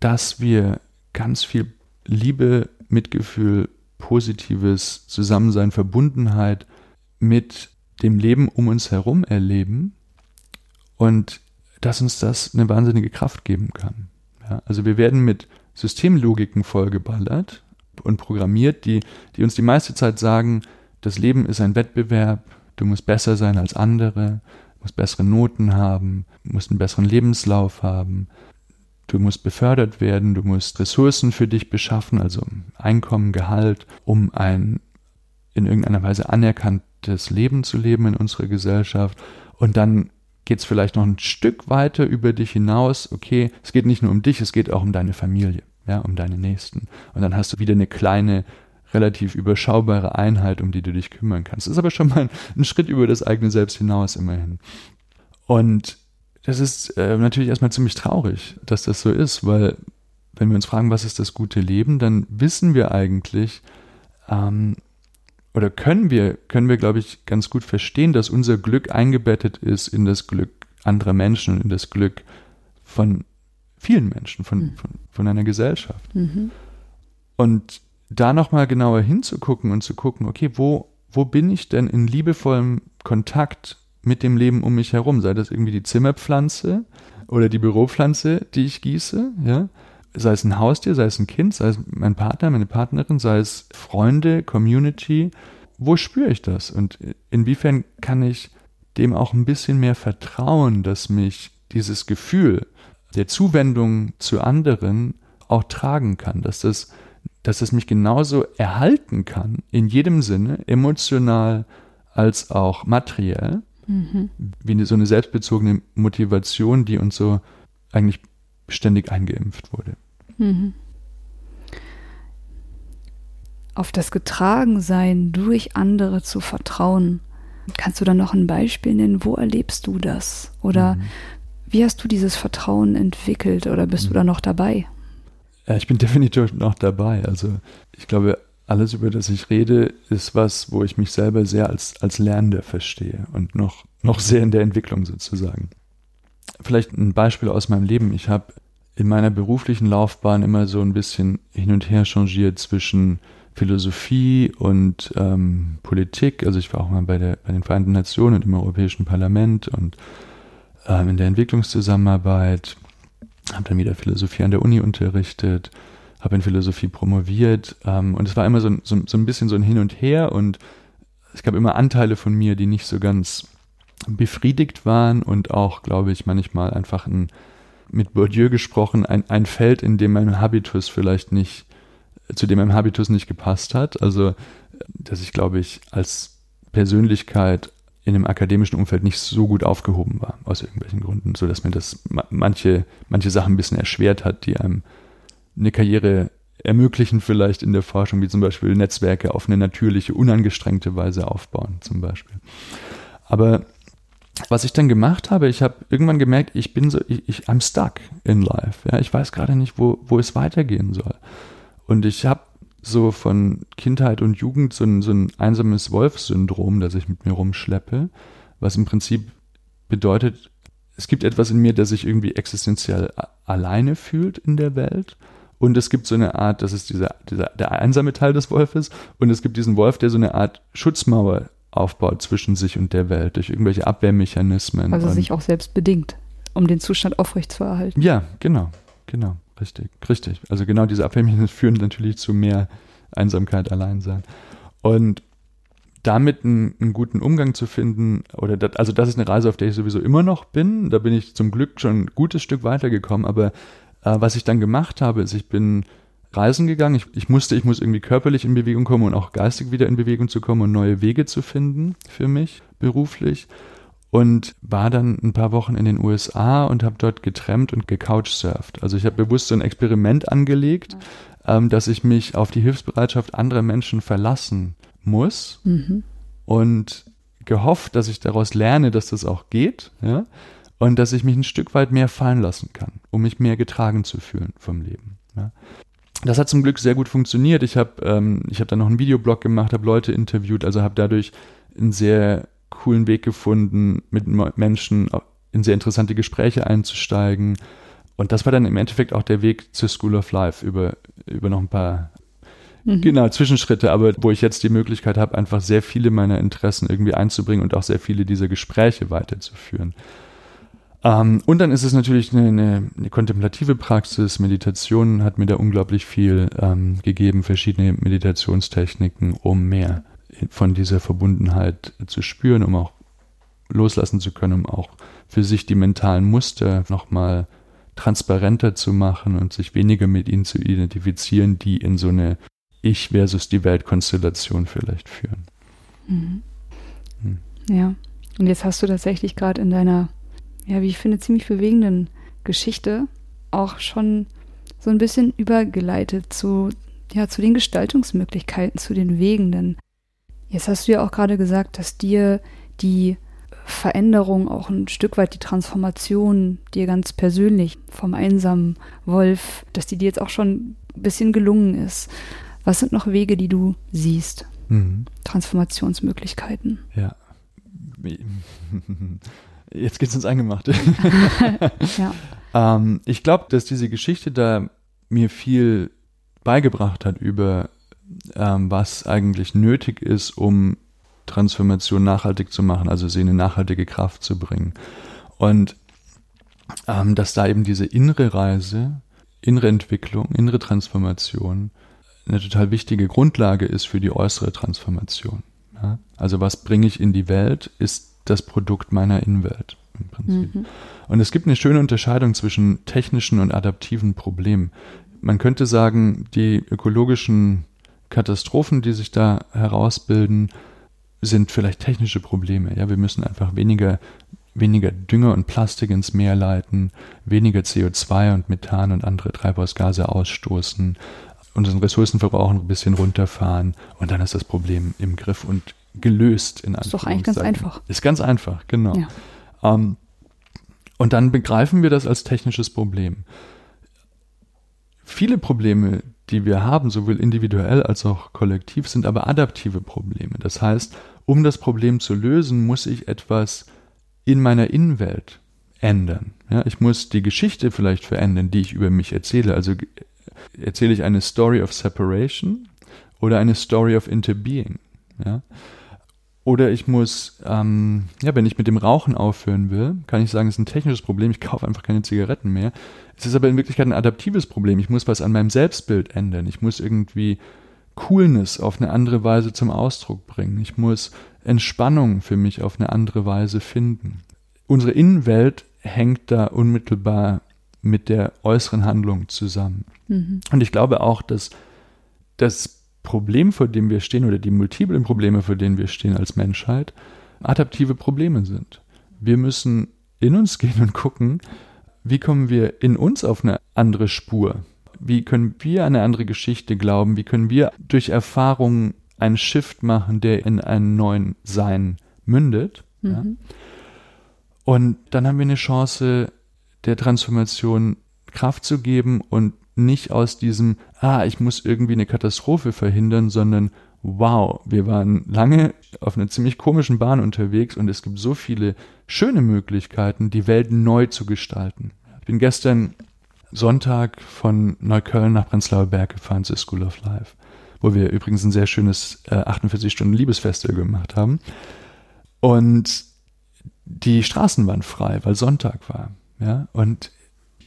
dass wir ganz viel Liebe, Mitgefühl, positives Zusammensein, Verbundenheit mit dem Leben um uns herum erleben und dass uns das eine wahnsinnige Kraft geben kann. Ja, also wir werden mit Systemlogiken vollgeballert und programmiert, die, die uns die meiste Zeit sagen, das Leben ist ein Wettbewerb, du musst besser sein als andere, musst bessere Noten haben, musst einen besseren Lebenslauf haben, du musst befördert werden, du musst Ressourcen für dich beschaffen, also Einkommen, Gehalt, um ein in irgendeiner Weise anerkanntes Leben zu leben in unserer Gesellschaft. Und dann geht es vielleicht noch ein Stück weiter über dich hinaus. Okay, es geht nicht nur um dich, es geht auch um deine Familie, ja, um deine Nächsten. Und dann hast du wieder eine kleine, relativ überschaubare Einheit, um die du dich kümmern kannst. Das ist aber schon mal ein, ein Schritt über das eigene Selbst hinaus immerhin. Und das ist äh, natürlich erstmal ziemlich traurig, dass das so ist, weil wenn wir uns fragen, was ist das gute Leben, dann wissen wir eigentlich, ähm, oder können wir, können wir, glaube ich, ganz gut verstehen, dass unser Glück eingebettet ist in das Glück anderer Menschen und in das Glück von vielen Menschen, von, mhm. von, von, einer Gesellschaft. Mhm. Und da nochmal genauer hinzugucken und zu gucken, okay, wo, wo bin ich denn in liebevollem Kontakt mit dem Leben um mich herum? Sei das irgendwie die Zimmerpflanze oder die Büropflanze, die ich gieße, ja? sei es ein Haustier, sei es ein Kind, sei es mein Partner, meine Partnerin, sei es Freunde, Community, wo spüre ich das? Und inwiefern kann ich dem auch ein bisschen mehr vertrauen, dass mich dieses Gefühl der Zuwendung zu anderen auch tragen kann, dass das, dass es mich genauso erhalten kann, in jedem Sinne, emotional als auch materiell, mhm. wie so eine selbstbezogene Motivation, die uns so eigentlich ständig eingeimpft wurde. Mhm. Auf das Getragensein durch andere zu vertrauen. Kannst du da noch ein Beispiel nennen? Wo erlebst du das? Oder mhm. wie hast du dieses Vertrauen entwickelt oder bist mhm. du da noch dabei? Ja, ich bin (laughs) definitiv noch dabei. Also ich glaube, alles, über das ich rede, ist was, wo ich mich selber sehr als, als Lernender verstehe und noch, noch sehr in der Entwicklung sozusagen. Vielleicht ein Beispiel aus meinem Leben. Ich habe in meiner beruflichen Laufbahn immer so ein bisschen hin und her changiert zwischen Philosophie und ähm, Politik. Also ich war auch mal bei, der, bei den Vereinten Nationen und im Europäischen Parlament und ähm, in der Entwicklungszusammenarbeit, habe dann wieder Philosophie an der Uni unterrichtet, habe in Philosophie promoviert ähm, und es war immer so, so, so ein bisschen so ein Hin und Her und es gab immer Anteile von mir, die nicht so ganz befriedigt waren und auch, glaube ich, manchmal einfach ein mit Bourdieu gesprochen, ein, ein Feld, in dem mein Habitus vielleicht nicht, zu dem mein Habitus nicht gepasst hat. Also, dass ich, glaube ich, als Persönlichkeit in einem akademischen Umfeld nicht so gut aufgehoben war, aus irgendwelchen Gründen, so dass mir das manche, manche Sachen ein bisschen erschwert hat, die einem eine Karriere ermöglichen, vielleicht in der Forschung, wie zum Beispiel Netzwerke auf eine natürliche, unangestrengte Weise aufbauen, zum Beispiel. Aber was ich dann gemacht habe, ich habe irgendwann gemerkt, ich bin so, ich, ich I'm stuck in life. Ja, ich weiß gerade nicht, wo, wo es weitergehen soll. Und ich habe so von Kindheit und Jugend so ein, so ein einsames Wolfssyndrom, das ich mit mir rumschleppe, was im Prinzip bedeutet, es gibt etwas in mir, das sich irgendwie existenziell alleine fühlt in der Welt. Und es gibt so eine Art, das ist dieser, dieser, der einsame Teil des Wolfes. Und es gibt diesen Wolf, der so eine Art Schutzmauer aufbaut zwischen sich und der Welt durch irgendwelche Abwehrmechanismen. Also sich auch selbst bedingt, um den Zustand aufrechtzuerhalten. Ja, genau, genau, richtig, richtig. Also genau diese Abwehrmechanismen (laughs) führen natürlich zu mehr Einsamkeit, Alleinsein. Und damit einen, einen, guten Umgang zu finden, oder das, also das ist eine Reise, auf der ich sowieso immer noch bin. Da bin ich zum Glück schon ein gutes Stück weitergekommen, aber äh, was ich dann gemacht habe, ist, ich bin reisen gegangen. Ich, ich musste, ich muss irgendwie körperlich in Bewegung kommen und auch geistig wieder in Bewegung zu kommen und neue Wege zu finden für mich beruflich. Und war dann ein paar Wochen in den USA und habe dort getrennt und gecouchsurft. Also ich habe bewusst so ein Experiment angelegt, ähm, dass ich mich auf die Hilfsbereitschaft anderer Menschen verlassen muss mhm. und gehofft, dass ich daraus lerne, dass das auch geht, ja, und dass ich mich ein Stück weit mehr fallen lassen kann, um mich mehr getragen zu fühlen vom Leben. Ja. Das hat zum Glück sehr gut funktioniert. Ich habe ähm, ich hab dann noch einen Videoblog gemacht, habe Leute interviewt, also habe dadurch einen sehr coolen Weg gefunden, mit Menschen in sehr interessante Gespräche einzusteigen. Und das war dann im Endeffekt auch der Weg zur School of Life über, über noch ein paar mhm. genau, Zwischenschritte, aber wo ich jetzt die Möglichkeit habe, einfach sehr viele meiner Interessen irgendwie einzubringen und auch sehr viele dieser Gespräche weiterzuführen. Ähm, und dann ist es natürlich eine, eine, eine, kontemplative Praxis. Meditation hat mir da unglaublich viel ähm, gegeben, verschiedene Meditationstechniken, um mehr von dieser Verbundenheit zu spüren, um auch loslassen zu können, um auch für sich die mentalen Muster nochmal transparenter zu machen und sich weniger mit ihnen zu identifizieren, die in so eine Ich versus die Welt-Konstellation vielleicht führen. Mhm. Hm. Ja, und jetzt hast du tatsächlich gerade in deiner ja, wie ich finde, ziemlich bewegenden Geschichte auch schon so ein bisschen übergeleitet zu, ja, zu den Gestaltungsmöglichkeiten, zu den Wegen. Denn jetzt hast du ja auch gerade gesagt, dass dir die Veränderung, auch ein Stück weit die Transformation dir ganz persönlich vom einsamen Wolf, dass die dir jetzt auch schon ein bisschen gelungen ist. Was sind noch Wege, die du siehst? Mhm. Transformationsmöglichkeiten. Ja. (laughs) Jetzt geht's ins Eingemachte. (laughs) ja. (laughs) ähm, ich glaube, dass diese Geschichte da mir viel beigebracht hat über ähm, was eigentlich nötig ist, um Transformation nachhaltig zu machen, also sie in eine nachhaltige Kraft zu bringen. Und ähm, dass da eben diese innere Reise, innere Entwicklung, innere Transformation eine total wichtige Grundlage ist für die äußere Transformation. Ja? Also was bringe ich in die Welt, ist das Produkt meiner Innenwelt im Prinzip. Mhm. Und es gibt eine schöne Unterscheidung zwischen technischen und adaptiven Problemen. Man könnte sagen, die ökologischen Katastrophen, die sich da herausbilden, sind vielleicht technische Probleme. Ja, wir müssen einfach weniger, weniger Dünger und Plastik ins Meer leiten, weniger CO2 und Methan und andere Treibhausgase ausstoßen, unseren Ressourcenverbrauch ein bisschen runterfahren und dann ist das Problem im Griff und gelöst in Ist doch eigentlich ganz einfach. Ist ganz einfach, genau. Ja. Ähm, und dann begreifen wir das als technisches Problem. Viele Probleme, die wir haben, sowohl individuell als auch kollektiv, sind aber adaptive Probleme. Das heißt, um das Problem zu lösen, muss ich etwas in meiner Innenwelt ändern. Ja, ich muss die Geschichte vielleicht verändern, die ich über mich erzähle. Also erzähle ich eine Story of Separation oder eine Story of Interbeing. Ja? Oder ich muss, ähm, ja, wenn ich mit dem Rauchen aufhören will, kann ich sagen, es ist ein technisches Problem, ich kaufe einfach keine Zigaretten mehr. Es ist aber in Wirklichkeit ein adaptives Problem. Ich muss was an meinem Selbstbild ändern. Ich muss irgendwie Coolness auf eine andere Weise zum Ausdruck bringen. Ich muss Entspannung für mich auf eine andere Weise finden. Unsere Innenwelt hängt da unmittelbar mit der äußeren Handlung zusammen. Mhm. Und ich glaube auch, dass das Problem, vor dem wir stehen, oder die multiplen Probleme, vor denen wir stehen als Menschheit, adaptive Probleme sind. Wir müssen in uns gehen und gucken, wie kommen wir in uns auf eine andere Spur? Wie können wir eine andere Geschichte glauben? Wie können wir durch Erfahrungen einen Shift machen, der in einen neuen Sein mündet? Mhm. Ja? Und dann haben wir eine Chance, der Transformation Kraft zu geben und nicht aus diesem, ah, ich muss irgendwie eine Katastrophe verhindern, sondern wow, wir waren lange auf einer ziemlich komischen Bahn unterwegs und es gibt so viele schöne Möglichkeiten, die Welt neu zu gestalten. Ich bin gestern Sonntag von Neukölln nach Prenzlauer Berg gefahren zur School of Life, wo wir übrigens ein sehr schönes äh, 48 Stunden Liebesfestival gemacht haben. Und die Straßen waren frei, weil Sonntag war. Ja, und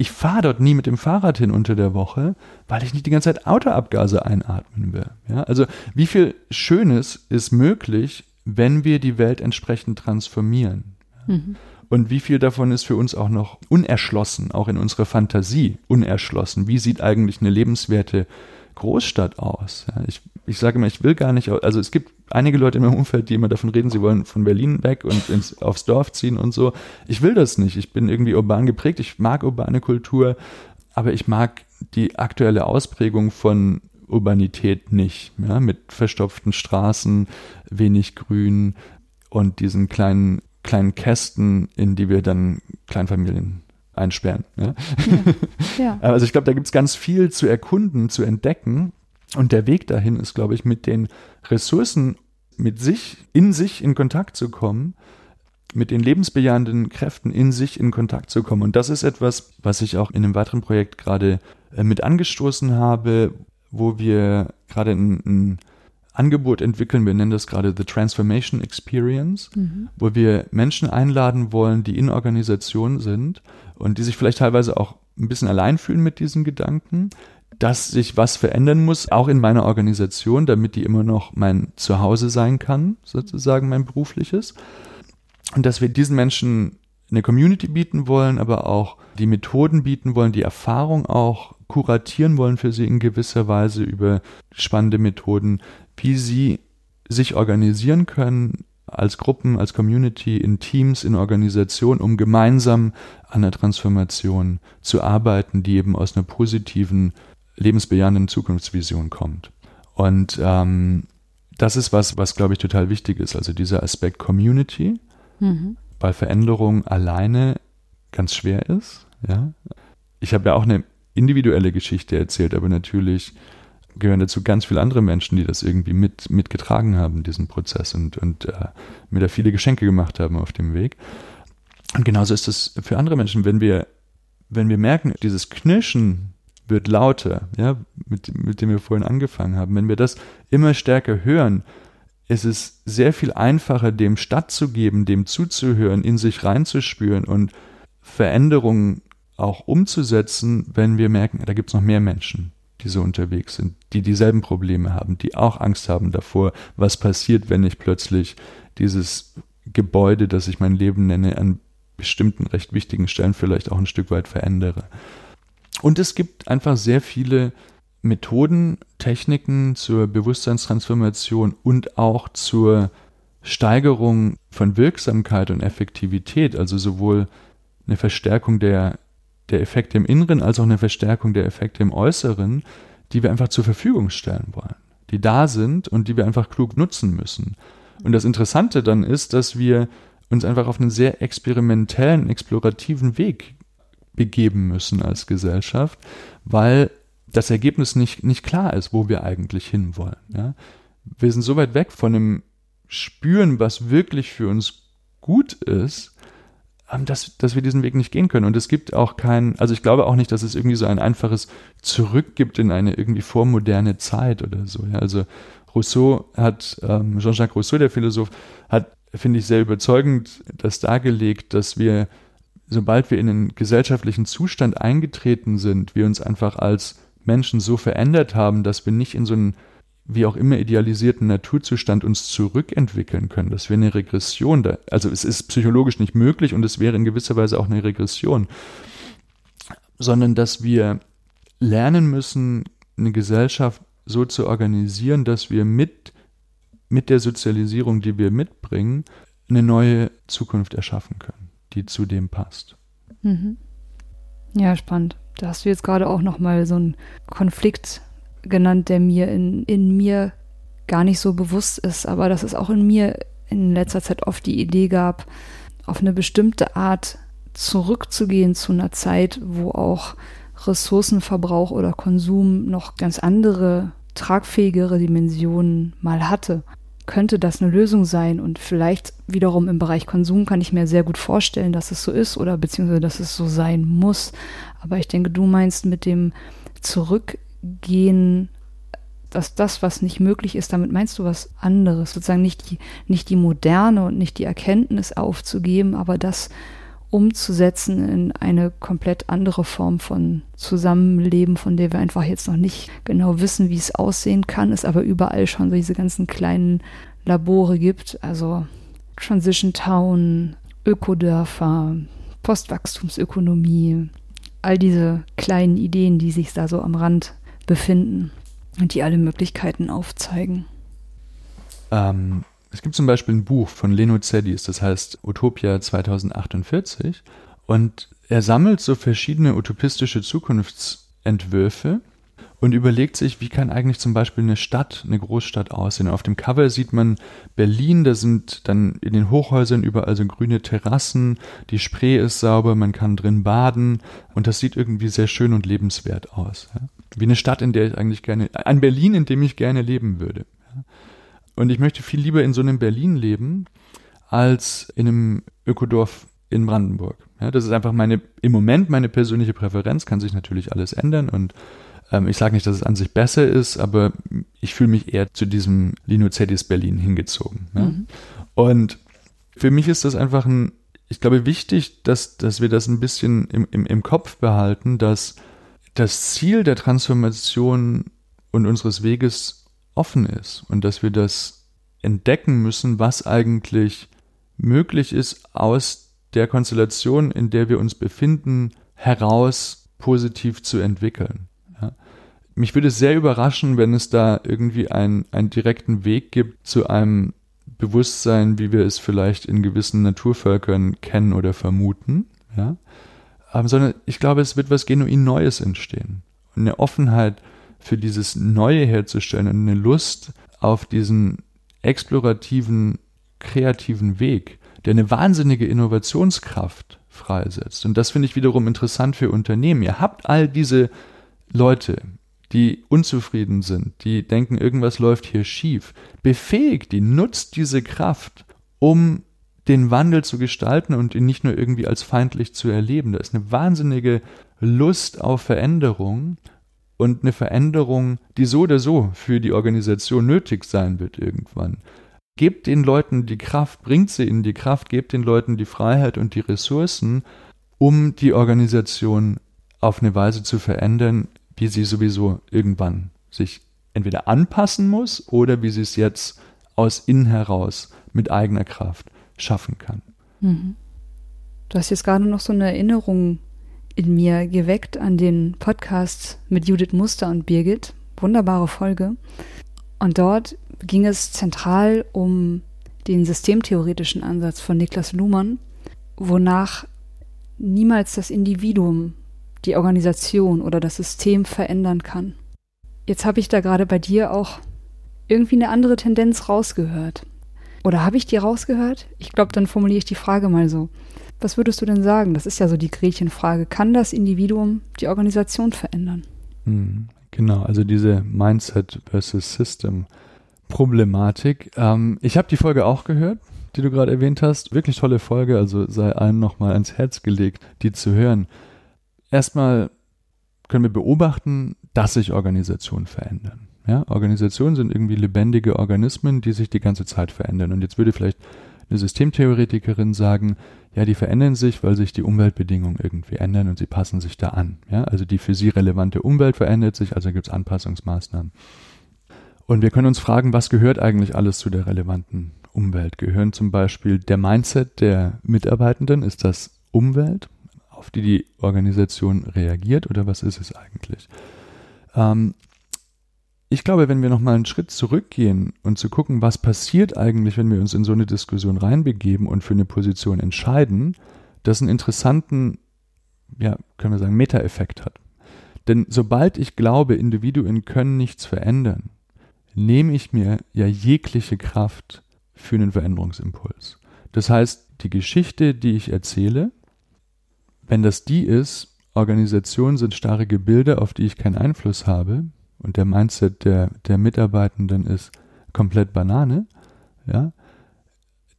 ich fahre dort nie mit dem Fahrrad hin unter der Woche, weil ich nicht die ganze Zeit Autoabgase einatmen will. Ja, also wie viel Schönes ist möglich, wenn wir die Welt entsprechend transformieren? Mhm. Und wie viel davon ist für uns auch noch unerschlossen, auch in unserer Fantasie unerschlossen? Wie sieht eigentlich eine lebenswerte Großstadt aus? Ich, ich sage immer, ich will gar nicht, also es gibt einige Leute in meinem Umfeld, die immer davon reden, sie wollen von Berlin weg und ins, aufs Dorf ziehen und so. Ich will das nicht. Ich bin irgendwie urban geprägt. Ich mag urbane Kultur, aber ich mag die aktuelle Ausprägung von Urbanität nicht. Ja, mit verstopften Straßen, wenig Grün und diesen kleinen, kleinen Kästen, in die wir dann Kleinfamilien einsperren. Ja? Ja, ja. (laughs) Also ich glaube, da gibt es ganz viel zu erkunden, zu entdecken. Und der Weg dahin ist, glaube ich, mit den Ressourcen, mit sich, in sich in Kontakt zu kommen, mit den lebensbejahenden Kräften in sich in Kontakt zu kommen. Und das ist etwas, was ich auch in einem weiteren Projekt gerade äh, mit angestoßen habe, wo wir gerade ein, ein Angebot entwickeln. Wir nennen das gerade The Transformation Experience, mhm. wo wir Menschen einladen wollen, die in Organisationen sind und die sich vielleicht teilweise auch ein bisschen allein fühlen mit diesen Gedanken, dass sich was verändern muss, auch in meiner Organisation, damit die immer noch mein Zuhause sein kann, sozusagen mein berufliches. Und dass wir diesen Menschen eine Community bieten wollen, aber auch die Methoden bieten wollen, die Erfahrung auch kuratieren wollen für sie in gewisser Weise über spannende Methoden, wie sie sich organisieren können als Gruppen, als Community, in Teams, in Organisationen, um gemeinsam an der Transformation zu arbeiten, die eben aus einer positiven lebensbejahenden Zukunftsvision kommt. Und ähm, das ist was, was glaube ich total wichtig ist. Also dieser Aspekt Community, mhm. weil Veränderung alleine ganz schwer ist. Ja, ich habe ja auch eine individuelle Geschichte erzählt, aber natürlich gehören dazu ganz viele andere Menschen, die das irgendwie mit mitgetragen haben, diesen Prozess und und äh, mir da viele Geschenke gemacht haben auf dem Weg. Und genauso ist es für andere Menschen, wenn wir wenn wir merken, dieses Knirschen wird lauter, ja, mit, mit dem wir vorhin angefangen haben. Wenn wir das immer stärker hören, ist es sehr viel einfacher, dem stattzugeben, dem zuzuhören, in sich reinzuspüren und Veränderungen auch umzusetzen, wenn wir merken, da gibt es noch mehr Menschen, die so unterwegs sind, die dieselben Probleme haben, die auch Angst haben davor, was passiert, wenn ich plötzlich dieses Gebäude, das ich mein Leben nenne, an bestimmten recht wichtigen Stellen vielleicht auch ein Stück weit verändere. Und es gibt einfach sehr viele Methoden, Techniken zur Bewusstseinstransformation und auch zur Steigerung von Wirksamkeit und Effektivität, also sowohl eine Verstärkung der, der Effekte im Inneren als auch eine Verstärkung der Effekte im Äußeren, die wir einfach zur Verfügung stellen wollen, die da sind und die wir einfach klug nutzen müssen. Und das Interessante dann ist, dass wir uns einfach auf einen sehr experimentellen, explorativen Weg begeben müssen als Gesellschaft, weil das Ergebnis nicht, nicht klar ist, wo wir eigentlich hinwollen. Ja? Wir sind so weit weg von dem Spüren, was wirklich für uns gut ist, dass, dass wir diesen Weg nicht gehen können. Und es gibt auch kein, also ich glaube auch nicht, dass es irgendwie so ein einfaches Zurück gibt in eine irgendwie vormoderne Zeit oder so. Ja? Also Rousseau hat, ähm, Jean-Jacques Rousseau, der Philosoph, hat, finde ich, sehr überzeugend das dargelegt, dass wir sobald wir in einen gesellschaftlichen Zustand eingetreten sind, wir uns einfach als Menschen so verändert haben, dass wir nicht in so einen wie auch immer idealisierten Naturzustand uns zurückentwickeln können, dass wir eine Regression da, also es ist psychologisch nicht möglich und es wäre in gewisser Weise auch eine Regression, sondern dass wir lernen müssen, eine Gesellschaft so zu organisieren, dass wir mit, mit der Sozialisierung, die wir mitbringen, eine neue Zukunft erschaffen können die zu dem passt. Mhm. Ja, spannend. Da hast du jetzt gerade auch nochmal so einen Konflikt genannt, der mir in, in mir gar nicht so bewusst ist, aber dass es auch in mir in letzter Zeit oft die Idee gab, auf eine bestimmte Art zurückzugehen zu einer Zeit, wo auch Ressourcenverbrauch oder Konsum noch ganz andere, tragfähigere Dimensionen mal hatte, könnte das eine Lösung sein. Und vielleicht wiederum im Bereich Konsum kann ich mir sehr gut vorstellen, dass es so ist oder beziehungsweise dass es so sein muss. Aber ich denke, du meinst mit dem Zurückgehen dass das, was nicht möglich ist, damit meinst du was anderes, sozusagen nicht die, nicht die Moderne und nicht die Erkenntnis aufzugeben, aber das umzusetzen in eine komplett andere Form von Zusammenleben, von der wir einfach jetzt noch nicht genau wissen, wie es aussehen kann, es aber überall schon so diese ganzen kleinen Labore gibt, also Transition Town, Ökodörfer, Postwachstumsökonomie, all diese kleinen Ideen, die sich da so am Rand befinden und die alle Möglichkeiten aufzeigen. Ähm, es gibt zum Beispiel ein Buch von Leno Zedis, das heißt Utopia 2048. Und er sammelt so verschiedene utopistische Zukunftsentwürfe und überlegt sich, wie kann eigentlich zum Beispiel eine Stadt, eine Großstadt aussehen. Auf dem Cover sieht man Berlin, da sind dann in den Hochhäusern überall so grüne Terrassen, die Spree ist sauber, man kann drin baden und das sieht irgendwie sehr schön und lebenswert aus. Wie eine Stadt, in der ich eigentlich gerne, ein Berlin, in dem ich gerne leben würde. Und ich möchte viel lieber in so einem Berlin leben, als in einem Ökodorf in Brandenburg. Ja, das ist einfach meine, im Moment meine persönliche Präferenz, kann sich natürlich alles ändern und ähm, ich sage nicht, dass es an sich besser ist, aber ich fühle mich eher zu diesem Lino Zedis Berlin hingezogen. Ja? Mhm. Und für mich ist das einfach ein, ich glaube, wichtig, dass, dass wir das ein bisschen im, im, im Kopf behalten, dass das Ziel der Transformation und unseres Weges offen ist und dass wir das entdecken müssen, was eigentlich möglich ist, aus der Konstellation, in der wir uns befinden, heraus positiv zu entwickeln. Mich würde sehr überraschen, wenn es da irgendwie einen, einen direkten Weg gibt zu einem Bewusstsein, wie wir es vielleicht in gewissen Naturvölkern kennen oder vermuten, ja. Aber, sondern ich glaube, es wird was genuin Neues entstehen. Eine Offenheit für dieses Neue herzustellen und eine Lust auf diesen explorativen, kreativen Weg, der eine wahnsinnige Innovationskraft freisetzt. Und das finde ich wiederum interessant für Unternehmen. Ihr habt all diese Leute, die unzufrieden sind, die denken, irgendwas läuft hier schief, befähigt die, nutzt diese Kraft, um den Wandel zu gestalten und ihn nicht nur irgendwie als feindlich zu erleben. Da ist eine wahnsinnige Lust auf Veränderung und eine Veränderung, die so oder so für die Organisation nötig sein wird irgendwann. Gebt den Leuten die Kraft, bringt sie ihnen die Kraft, gebt den Leuten die Freiheit und die Ressourcen, um die Organisation auf eine Weise zu verändern, wie sie sowieso irgendwann sich entweder anpassen muss oder wie sie es jetzt aus innen heraus mit eigener Kraft schaffen kann. Mhm. Du hast jetzt gerade noch so eine Erinnerung in mir geweckt an den Podcast mit Judith Muster und Birgit. Wunderbare Folge. Und dort ging es zentral um den systemtheoretischen Ansatz von Niklas Luhmann, wonach niemals das Individuum die Organisation oder das System verändern kann. Jetzt habe ich da gerade bei dir auch irgendwie eine andere Tendenz rausgehört. Oder habe ich die rausgehört? Ich glaube, dann formuliere ich die Frage mal so. Was würdest du denn sagen? Das ist ja so die Gretchenfrage. Kann das Individuum die Organisation verändern? Hm, genau, also diese Mindset versus System Problematik. Ähm, ich habe die Folge auch gehört, die du gerade erwähnt hast. Wirklich tolle Folge, also sei allen nochmal ans Herz gelegt, die zu hören. Erstmal können wir beobachten, dass sich Organisationen verändern. Ja, Organisationen sind irgendwie lebendige Organismen, die sich die ganze Zeit verändern. Und jetzt würde vielleicht eine Systemtheoretikerin sagen, ja, die verändern sich, weil sich die Umweltbedingungen irgendwie ändern und sie passen sich da an. Ja, also die für sie relevante Umwelt verändert sich, also gibt es Anpassungsmaßnahmen. Und wir können uns fragen, was gehört eigentlich alles zu der relevanten Umwelt? Gehören zum Beispiel der Mindset der Mitarbeitenden? Ist das Umwelt? auf die die Organisation reagiert oder was ist es eigentlich? Ähm, ich glaube, wenn wir nochmal einen Schritt zurückgehen und zu gucken, was passiert eigentlich, wenn wir uns in so eine Diskussion reinbegeben und für eine Position entscheiden, das einen interessanten, ja, können wir sagen, Meta-Effekt hat. Denn sobald ich glaube, Individuen können nichts verändern, nehme ich mir ja jegliche Kraft für einen Veränderungsimpuls. Das heißt, die Geschichte, die ich erzähle, wenn das die ist, Organisationen sind starre Gebilde, auf die ich keinen Einfluss habe, und der Mindset der, der Mitarbeitenden ist komplett Banane, ja,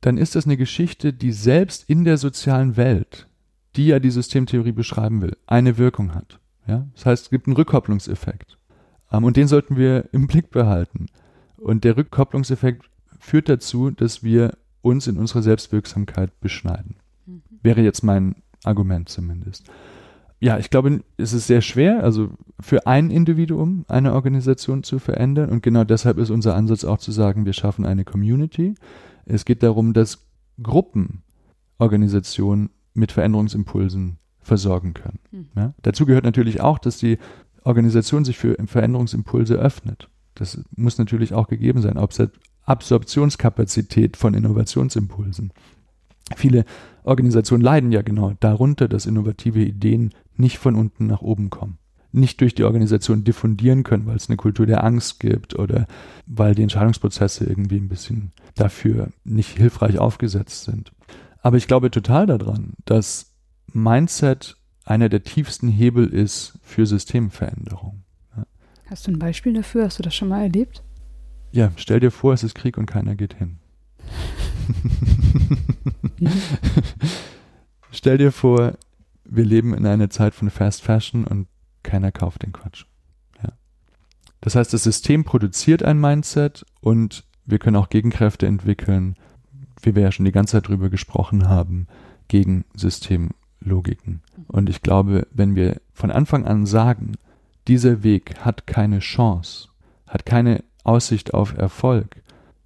dann ist das eine Geschichte, die selbst in der sozialen Welt, die ja die Systemtheorie beschreiben will, eine Wirkung hat. Ja? Das heißt, es gibt einen Rückkopplungseffekt. Ähm, und den sollten wir im Blick behalten. Und der Rückkopplungseffekt führt dazu, dass wir uns in unserer Selbstwirksamkeit beschneiden. Mhm. Wäre jetzt mein Argument zumindest. Ja, ich glaube, es ist sehr schwer, also für ein Individuum eine Organisation zu verändern. Und genau deshalb ist unser Ansatz auch zu sagen, wir schaffen eine Community. Es geht darum, dass Gruppen Organisationen mit Veränderungsimpulsen versorgen können. Mhm. Ja? Dazu gehört natürlich auch, dass die Organisation sich für Veränderungsimpulse öffnet. Das muss natürlich auch gegeben sein. Absorptionskapazität von Innovationsimpulsen. Viele Organisationen leiden ja genau darunter, dass innovative Ideen nicht von unten nach oben kommen. Nicht durch die Organisation diffundieren können, weil es eine Kultur der Angst gibt oder weil die Entscheidungsprozesse irgendwie ein bisschen dafür nicht hilfreich aufgesetzt sind. Aber ich glaube total daran, dass Mindset einer der tiefsten Hebel ist für Systemveränderung. Hast du ein Beispiel dafür? Hast du das schon mal erlebt? Ja, stell dir vor, es ist Krieg und keiner geht hin. (laughs) (laughs) stell dir vor, wir leben in einer Zeit von Fast Fashion und keiner kauft den Quatsch. Ja. Das heißt, das System produziert ein Mindset und wir können auch Gegenkräfte entwickeln, wie wir ja schon die ganze Zeit drüber gesprochen haben, gegen Systemlogiken. Und ich glaube, wenn wir von Anfang an sagen, dieser Weg hat keine Chance, hat keine Aussicht auf Erfolg,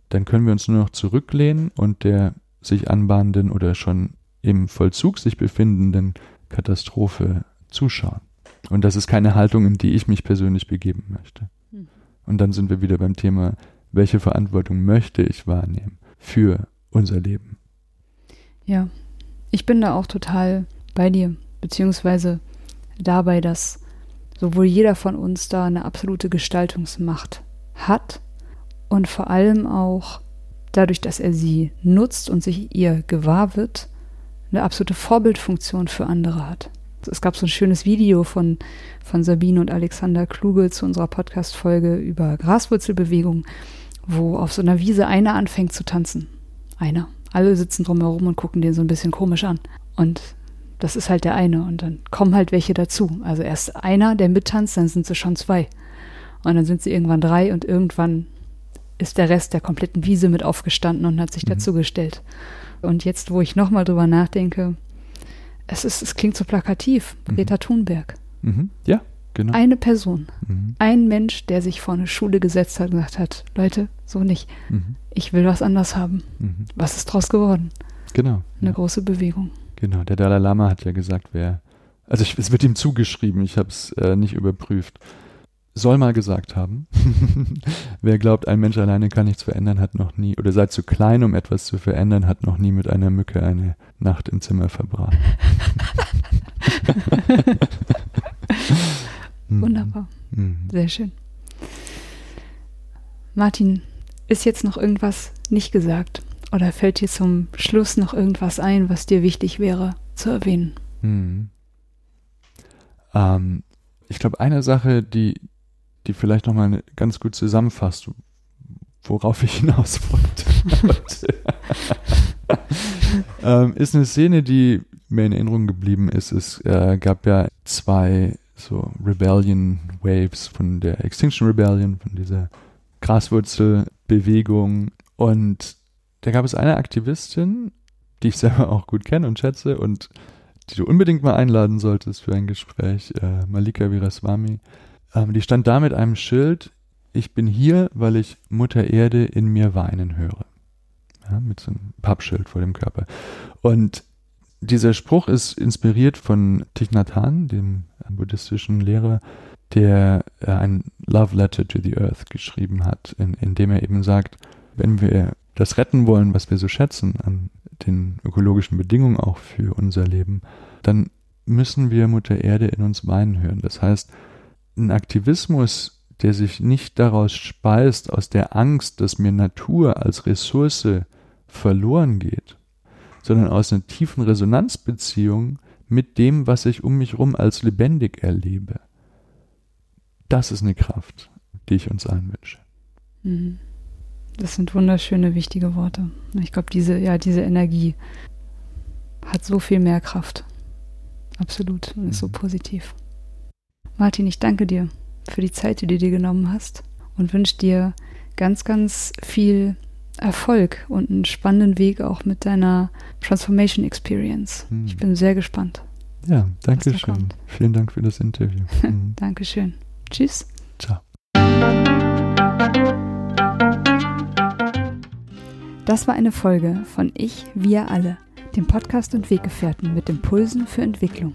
dann können wir uns nur noch zurücklehnen und der sich anbahnenden oder schon im Vollzug sich befindenden Katastrophe zuschauen. Und das ist keine Haltung, in die ich mich persönlich begeben möchte. Hm. Und dann sind wir wieder beim Thema, welche Verantwortung möchte ich wahrnehmen für unser Leben? Ja, ich bin da auch total bei dir, beziehungsweise dabei, dass sowohl jeder von uns da eine absolute Gestaltungsmacht hat und vor allem auch dadurch, dass er sie nutzt und sich ihr gewahr wird, eine absolute Vorbildfunktion für andere hat. Es gab so ein schönes Video von, von Sabine und Alexander Kluge zu unserer Podcast-Folge über Graswurzelbewegung, wo auf so einer Wiese einer anfängt zu tanzen. Einer. Alle sitzen drumherum und gucken den so ein bisschen komisch an. Und das ist halt der eine. Und dann kommen halt welche dazu. Also erst einer, der mittanzt, dann sind sie schon zwei. Und dann sind sie irgendwann drei und irgendwann ist der Rest der kompletten Wiese mit aufgestanden und hat sich mhm. dazugestellt. Und jetzt, wo ich nochmal drüber nachdenke, es, ist, es klingt so plakativ. Mhm. Greta Thunberg. Mhm. Ja, genau. Eine Person. Mhm. Ein Mensch, der sich vor eine Schule gesetzt hat und gesagt hat, Leute, so nicht. Mhm. Ich will was anders haben. Mhm. Was ist draus geworden? Genau. Eine ja. große Bewegung. Genau. Der Dalai Lama hat ja gesagt, wer, also ich, es wird ihm zugeschrieben, ich habe es äh, nicht überprüft soll mal gesagt haben, (laughs) wer glaubt, ein Mensch alleine kann nichts verändern, hat noch nie, oder sei zu klein, um etwas zu verändern, hat noch nie mit einer Mücke eine Nacht im Zimmer verbracht. (laughs) Mhm. Wunderbar. Mhm. Sehr schön. Martin, ist jetzt noch irgendwas nicht gesagt? Oder fällt dir zum Schluss noch irgendwas ein, was dir wichtig wäre zu erwähnen? Mhm. Ähm, ich glaube, eine Sache, die, die vielleicht nochmal ganz gut zusammenfasst, worauf ich hinaus wollte. (laughs) ähm, ist eine Szene, die mir in Erinnerung geblieben ist. Es äh, gab ja zwei so Rebellion Waves von der Extinction Rebellion, von dieser Graswurzelbewegung. Und da gab es eine Aktivistin, die ich selber auch gut kenne und schätze und die du unbedingt mal einladen solltest für ein Gespräch, äh, Malika Viraswamy. Ähm, die stand da mit einem Schild, ich bin hier, weil ich Mutter Erde in mir weinen höre. Ja, mit so einem Pappschild vor dem Körper. Und dieser Spruch ist inspiriert von Thich Nhat Hanh, dem buddhistischen Lehrer, der äh, ein Love Letter to the Earth geschrieben hat, in, in dem er eben sagt, wenn wir das retten wollen, was wir so schätzen an den ökologischen Bedingungen auch für unser Leben, dann müssen wir Mutter Erde in uns weinen hören. Das heißt, ein Aktivismus, der sich nicht daraus speist, aus der Angst, dass mir Natur als Ressource verloren geht, sondern aus einer tiefen Resonanzbeziehung mit dem, was ich um mich herum als lebendig erlebe. Das ist eine Kraft, die ich uns allen wünsche. Mhm. Das sind wunderschöne, wichtige Worte. Ich glaube, diese, ja, diese Energie hat so viel mehr Kraft. Absolut. Und ist so mhm. positiv. Martin, ich danke dir für die Zeit, die du dir genommen hast und wünsche dir ganz, ganz viel Erfolg und einen spannenden Weg auch mit deiner Transformation Experience. Hm. Ich bin sehr gespannt. Ja, danke schön. Vielen Dank für das Interview. (laughs) Hm. Dankeschön. Tschüss. Ciao. Das war eine Folge von Ich, wir alle, dem Podcast und Weggefährten mit Impulsen für Entwicklung.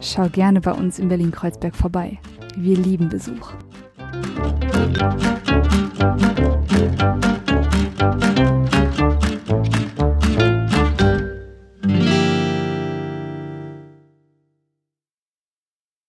schau gerne bei uns in Berlin-Kreuzberg vorbei. Wir lieben Besuch.